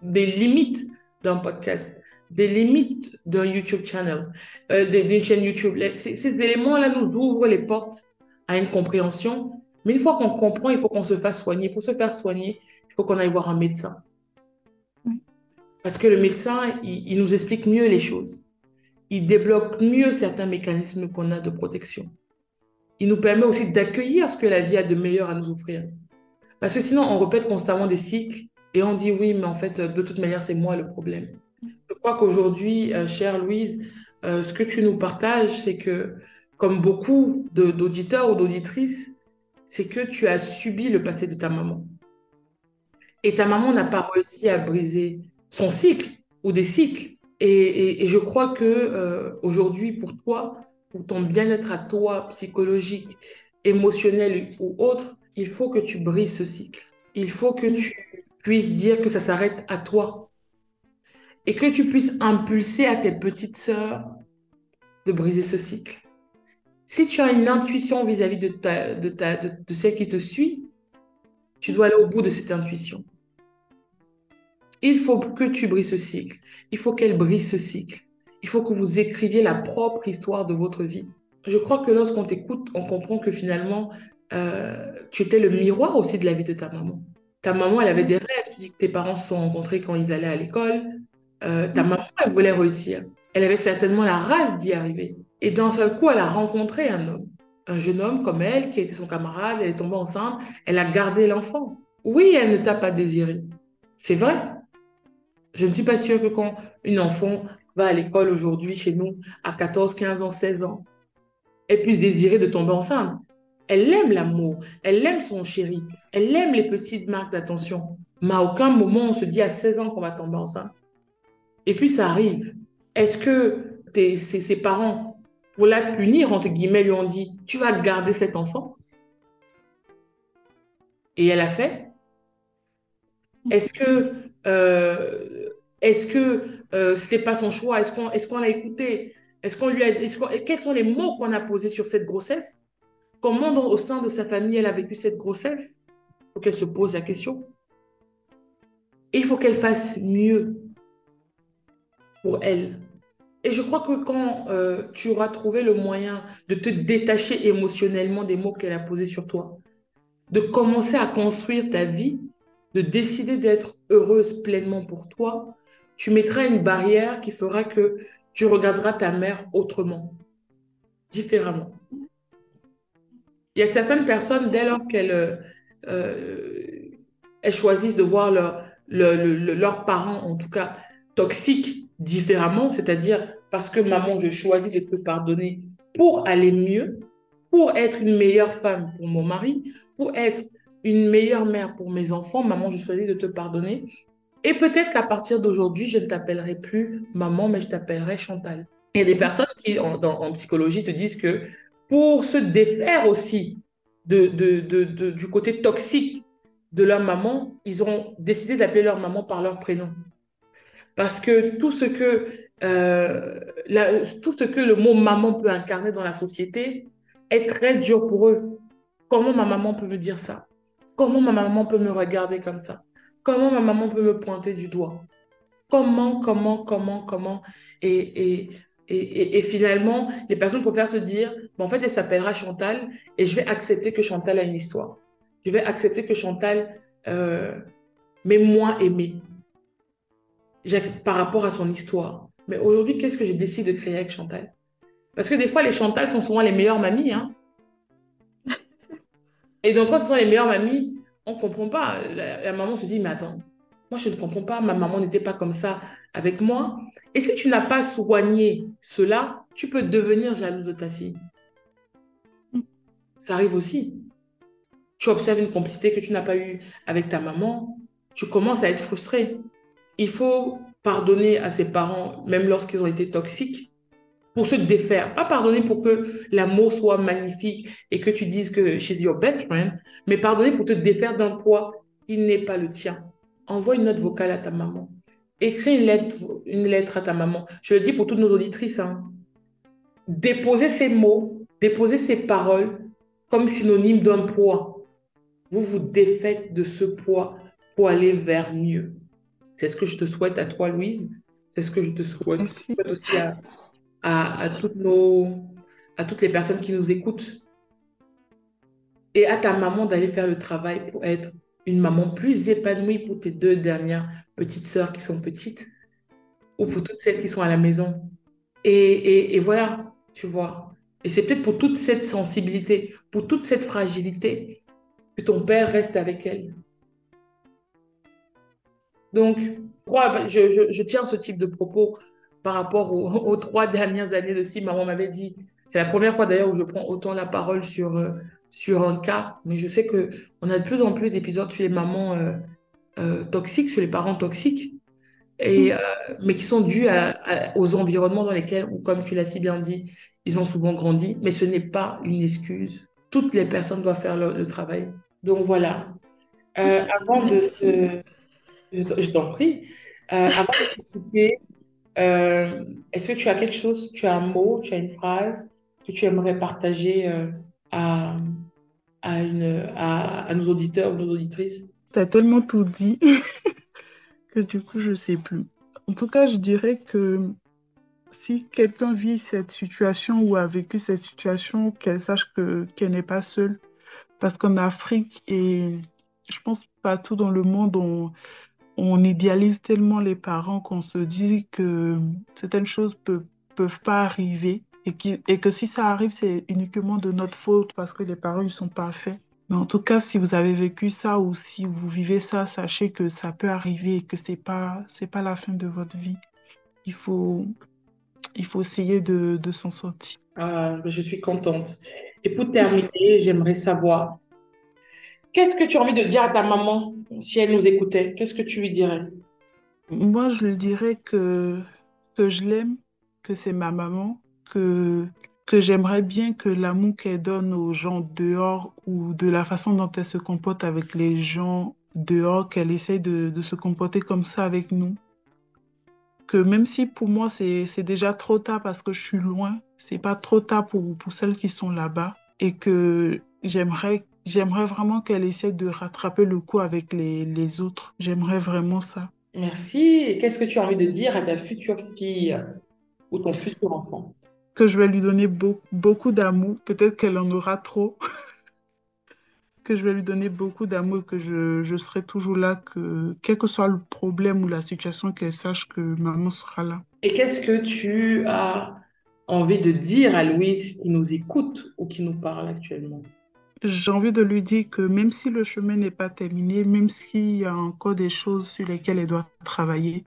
des limites d'un podcast, des limites d'un YouTube channel, euh, d'une chaîne YouTube. Ces, ces éléments-là nous ouvrent les portes à une compréhension. Mais une fois qu'on comprend, il faut qu'on se fasse soigner. Pour se faire soigner, il faut qu'on aille voir un médecin. Parce que le médecin, il, nous explique mieux les choses. Il débloque mieux certains mécanismes qu'on a de protection. Il nous permet aussi d'accueillir ce que la vie a de meilleur à nous offrir. Parce que sinon, on répète constamment des cycles et on dit oui, mais en fait, de toute manière, c'est moi le problème. Je crois qu'aujourd'hui, euh, chère Louise, euh, ce que tu nous partages, c'est que, comme beaucoup d'auditeurs ou d'auditrices, c'est que tu as subi le passé de ta maman. Et ta maman n'a pas réussi à briser son cycle ou des cycles. Et, je crois que euh, aujourd'hui, pour toi, pour ton bien-être à toi, psychologique, émotionnel ou autre, il faut que tu brises ce cycle. Il faut que tu puisses dire que ça s'arrête à toi. Et que tu puisses impulser à tes petites sœurs de briser ce cycle. Si tu as une intuition vis-à-vis de, ta, de, ta, de celle qui te suit, tu dois aller au bout de cette intuition. Il faut que tu brises ce cycle. Il faut qu'elle brise ce cycle. Il faut que vous écriviez la propre histoire de votre vie. Je crois que lorsqu'on t'écoute, on comprend que finalement, euh, tu étais le miroir aussi de la vie de ta maman. Ta maman, elle avait des rêves. Tu dis que tes parents se sont rencontrés quand ils allaient à l'école. Euh, ta maman, elle voulait réussir. Elle avait certainement la rage d'y arriver. Et d'un seul coup, elle a rencontré un homme. Un jeune homme comme elle, qui était son camarade, elle est tombée enceinte, elle a gardé l'enfant. Oui, elle ne t'a pas désiré. C'est vrai. Je ne suis pas sûre que quand une enfant va à l'école aujourd'hui chez nous à 14, 15 ans, 16 ans, elle puisse désirer de tomber enceinte. Elle aime l'amour, elle aime son chéri, elle aime les petites marques d'attention. Mais à aucun moment on se dit à 16 ans qu'on va tomber enceinte. Et puis ça arrive. Est-ce que ses, parents, pour la punir, entre guillemets, lui ont dit, tu vas garder cet enfant? Et elle a fait Est-ce que euh, est-ce que euh, ce n'était pas son choix? Est-ce qu'on est l'a écouté? Est-ce qu'on lui a Quels sont les mots qu'on a posés sur cette grossesse? Comment au sein de sa famille elle a vécu cette grossesse? Il faut qu'elle se pose la question. Il faut qu'elle fasse mieux pour elle. Et je crois que quand euh, tu auras trouvé le moyen de te détacher émotionnellement des mots qu'elle a posés sur toi, de commencer à construire ta vie, de décider d'être heureuse pleinement pour toi, tu mettras une barrière qui fera que tu regarderas ta mère autrement, différemment. Il y a certaines personnes, dès lors qu'elles euh, elles choisissent de voir leur, leurs parents, en tout cas toxiques, différemment, c'est-à-dire parce que maman, je choisis de te pardonner pour aller mieux, pour être une meilleure femme pour mon mari, pour être une meilleure mère pour mes enfants, maman, je choisis de te pardonner. Et peut-être qu'à partir d'aujourd'hui, je ne t'appellerai plus maman, mais je t'appellerai Chantal. Il y a des personnes qui, en, psychologie, te disent que pour se défaire aussi du côté toxique de leur maman, ils ont décidé d'appeler leur maman par leur prénom. Parce que, euh, tout ce que le mot maman peut incarner dans la société est très dur pour eux. Comment ma maman peut me dire ça? Comment ma maman peut me regarder comme ça? Comment ma maman peut me pointer du doigt? Comment, comment, comment, comment? Et, et, et, et, finalement, les personnes préfèrent se dire, bon, en fait, elle s'appellera Chantal et je vais accepter que Chantal a une histoire. Je vais accepter que Chantal euh, m'ait moins aimée par rapport à son histoire. Mais aujourd'hui, qu'est-ce que j'ai décidé de créer avec Chantal? Parce que des fois, les Chantal sont souvent les meilleures mamies. Hein? Et donc, quand ce sont les meilleures mamies, on comprend pas. La, maman se dit, mais attends, moi, je ne comprends pas, ma maman n'était pas comme ça avec moi. Et si tu n'as pas soigné cela, tu peux devenir jalouse de ta fille. Ça arrive aussi. Tu observes une complicité que tu n'as pas eue avec ta maman, tu commences à être frustré. Il faut pardonner à ses parents, même lorsqu'ils ont été toxiques, pour se défaire. Pas pardonner pour que l'amour soit magnifique et que tu dises que she's your best friend, mais pardonner pour te défaire d'un poids qui n'est pas le tien. Envoie une note vocale à ta maman. Écris une lettre, une lettre à ta maman. Je le dis pour toutes nos auditrices. Hein. Déposez ces mots, déposez ces paroles comme synonyme d'un poids. Vous vous défaites de ce poids pour aller vers mieux. C'est ce que je te souhaite à toi, Louise. C'est ce que je te souhaite, je souhaite aussi à, à, toutes nos, à toutes les personnes qui nous écoutent. Et à ta maman d'aller faire le travail pour être une maman plus épanouie pour tes deux dernières petites sœurs qui sont petites ou pour toutes celles qui sont à la maison. Et, et, voilà, tu vois. Et c'est peut-être pour toute cette sensibilité, pour toute cette fragilité, que ton père reste avec elle. Donc, je, je, je tiens ce type de propos par rapport aux, trois dernières années de si maman m'avait dit, c'est la première fois d'ailleurs où je prends autant la parole sur, euh, sur un cas, mais je sais qu'on a de plus en plus d'épisodes sur les mamans euh, euh, toxiques, sur les parents toxiques, et, mm. mais qui sont dus aux environnements dans lesquels, ou comme tu l'as si bien dit, ils ont souvent grandi, mais ce n'est pas une excuse. Toutes les personnes doivent faire le, travail. Donc voilà. avant de se... Je, t'en prie. avant de se euh, est-ce que tu as quelque chose, tu as un mot, tu as une phrase que tu aimerais partager euh, à, à, une, nos auditeurs ou nos auditrices? Tu as tellement tout dit que du coup, je ne sais plus. En tout cas, je dirais que si quelqu'un vit cette situation ou a vécu cette situation, qu'elle sache qu'elle n'est pas seule. Parce qu'en Afrique et je pense partout dans le monde, on, on idéalise tellement les parents qu'on se dit que certaines choses ne peuvent, pas arriver et, que si ça arrive, c'est uniquement de notre faute parce que les parents ne sont pas faits. Mais en tout cas, si vous avez vécu ça ou si vous vivez ça, sachez que ça peut arriver et que ce n'est pas, pas la fin de votre vie. Il faut, il faut essayer de, de s'en sortir. Ah, je suis contente. Et pour terminer, j'aimerais savoir, qu'est-ce que tu as envie de dire à ta maman? Si elle nous écoutait, qu'est-ce que tu lui dirais? Moi, je lui dirais que, que je l'aime, que c'est ma maman, que, que j'aimerais bien que l'amour qu'elle donne aux gens dehors ou de la façon dont elle se comporte avec les gens dehors, qu'elle essaye de, de se comporter comme ça avec nous. Que même si pour moi c'est déjà trop tard parce que je suis loin, c'est pas trop tard pour, pour celles qui sont là-bas et que j'aimerais J'aimerais vraiment qu'elle essaie de rattraper le coup avec les, les autres. J'aimerais vraiment ça. Merci. Qu'est-ce que tu as envie de dire à ta future fille ou ton futur enfant? Que je vais lui donner beaucoup d'amour. Peut-être qu'elle en aura trop. que je vais lui donner beaucoup d'amour, que je, je, serai toujours là, que quel que soit le problème ou la situation, qu'elle sache que maman sera là. Et qu'est-ce que tu as envie de dire à Louise qui nous écoute ou qui nous parle actuellement? J'ai envie de lui dire que même si le chemin n'est pas terminé, même s'il y a encore des choses sur lesquelles elle doit travailler,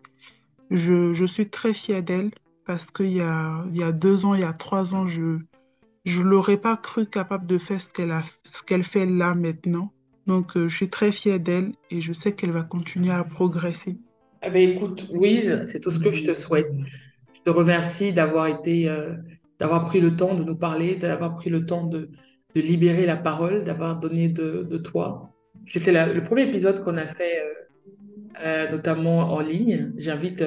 je, je suis très fière d'elle parce qu'il y a, y a deux ans, il y a trois ans, je ne l'aurais pas cru capable de faire ce qu'elle, a, fait là maintenant. Donc, euh, je suis très fière d'elle et je sais qu'elle va continuer à progresser. Eh ben, écoute, Louise, c'est tout ce que je te souhaite. Je te remercie d'avoir été, euh, d'avoir pris le temps de nous parler, d'avoir pris le temps de, de libérer la parole, d'avoir donné de, de toi. C'était le premier épisode qu'on a fait, notamment en ligne. J'invite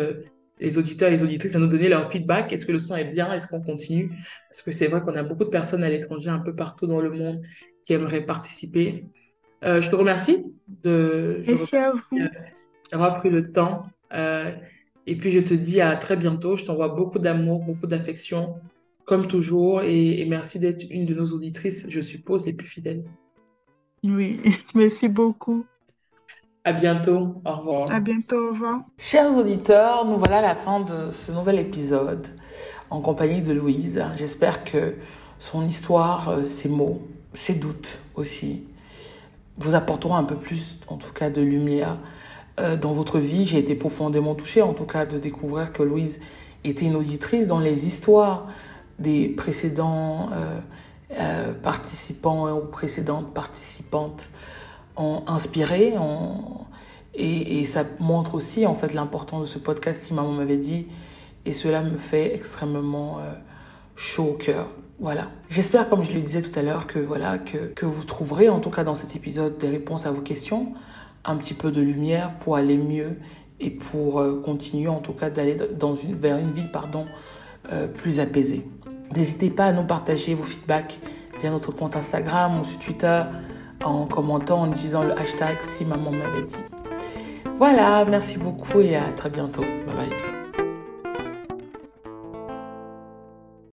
les auditeurs et les auditrices à nous donner leur feedback. Est-ce que le son est bien? Est-ce qu'on continue? Parce que c'est vrai qu'on a beaucoup de personnes à l'étranger, un peu partout dans le monde, qui aimeraient participer. Euh, je te remercie de d'avoir pris le temps. Euh, et puis je te dis à très bientôt. Je t'envoie beaucoup d'amour, beaucoup d'affection, comme toujours. Et, et merci d'être une de nos auditrices, je suppose, les plus fidèles. Oui, merci beaucoup. À bientôt. Au revoir. À bientôt. Au revoir. Chers auditeurs, nous voilà à la fin de ce nouvel épisode en compagnie de Louise. J'espère que son histoire, euh, ses mots, ses doutes aussi, vous apporteront un peu plus, en tout cas, de lumière euh, dans votre vie. J'ai été profondément touchée, en tout cas, de découvrir que Louise était une auditrice dans les histoires des précédents euh, participants ou précédentes participantes ont inspiré et, ça montre aussi en fait l'importance de ce podcast si maman m'avait dit et cela me fait extrêmement euh, chaud au cœur. Voilà. J'espère, comme je le disais tout à l'heure, que voilà que, que vous trouverez en tout cas dans cet épisode des réponses à vos questions, un petit peu de lumière pour aller mieux et pour euh, continuer en tout cas d'aller dans une, vers une vie pardon, euh, plus apaisée. N'hésitez pas à nous partager vos feedbacks via notre compte Instagram ou sur Twitter en commentant, en utilisant le hashtag si maman m'avait dit. Voilà, merci beaucoup et à très bientôt. Bye bye.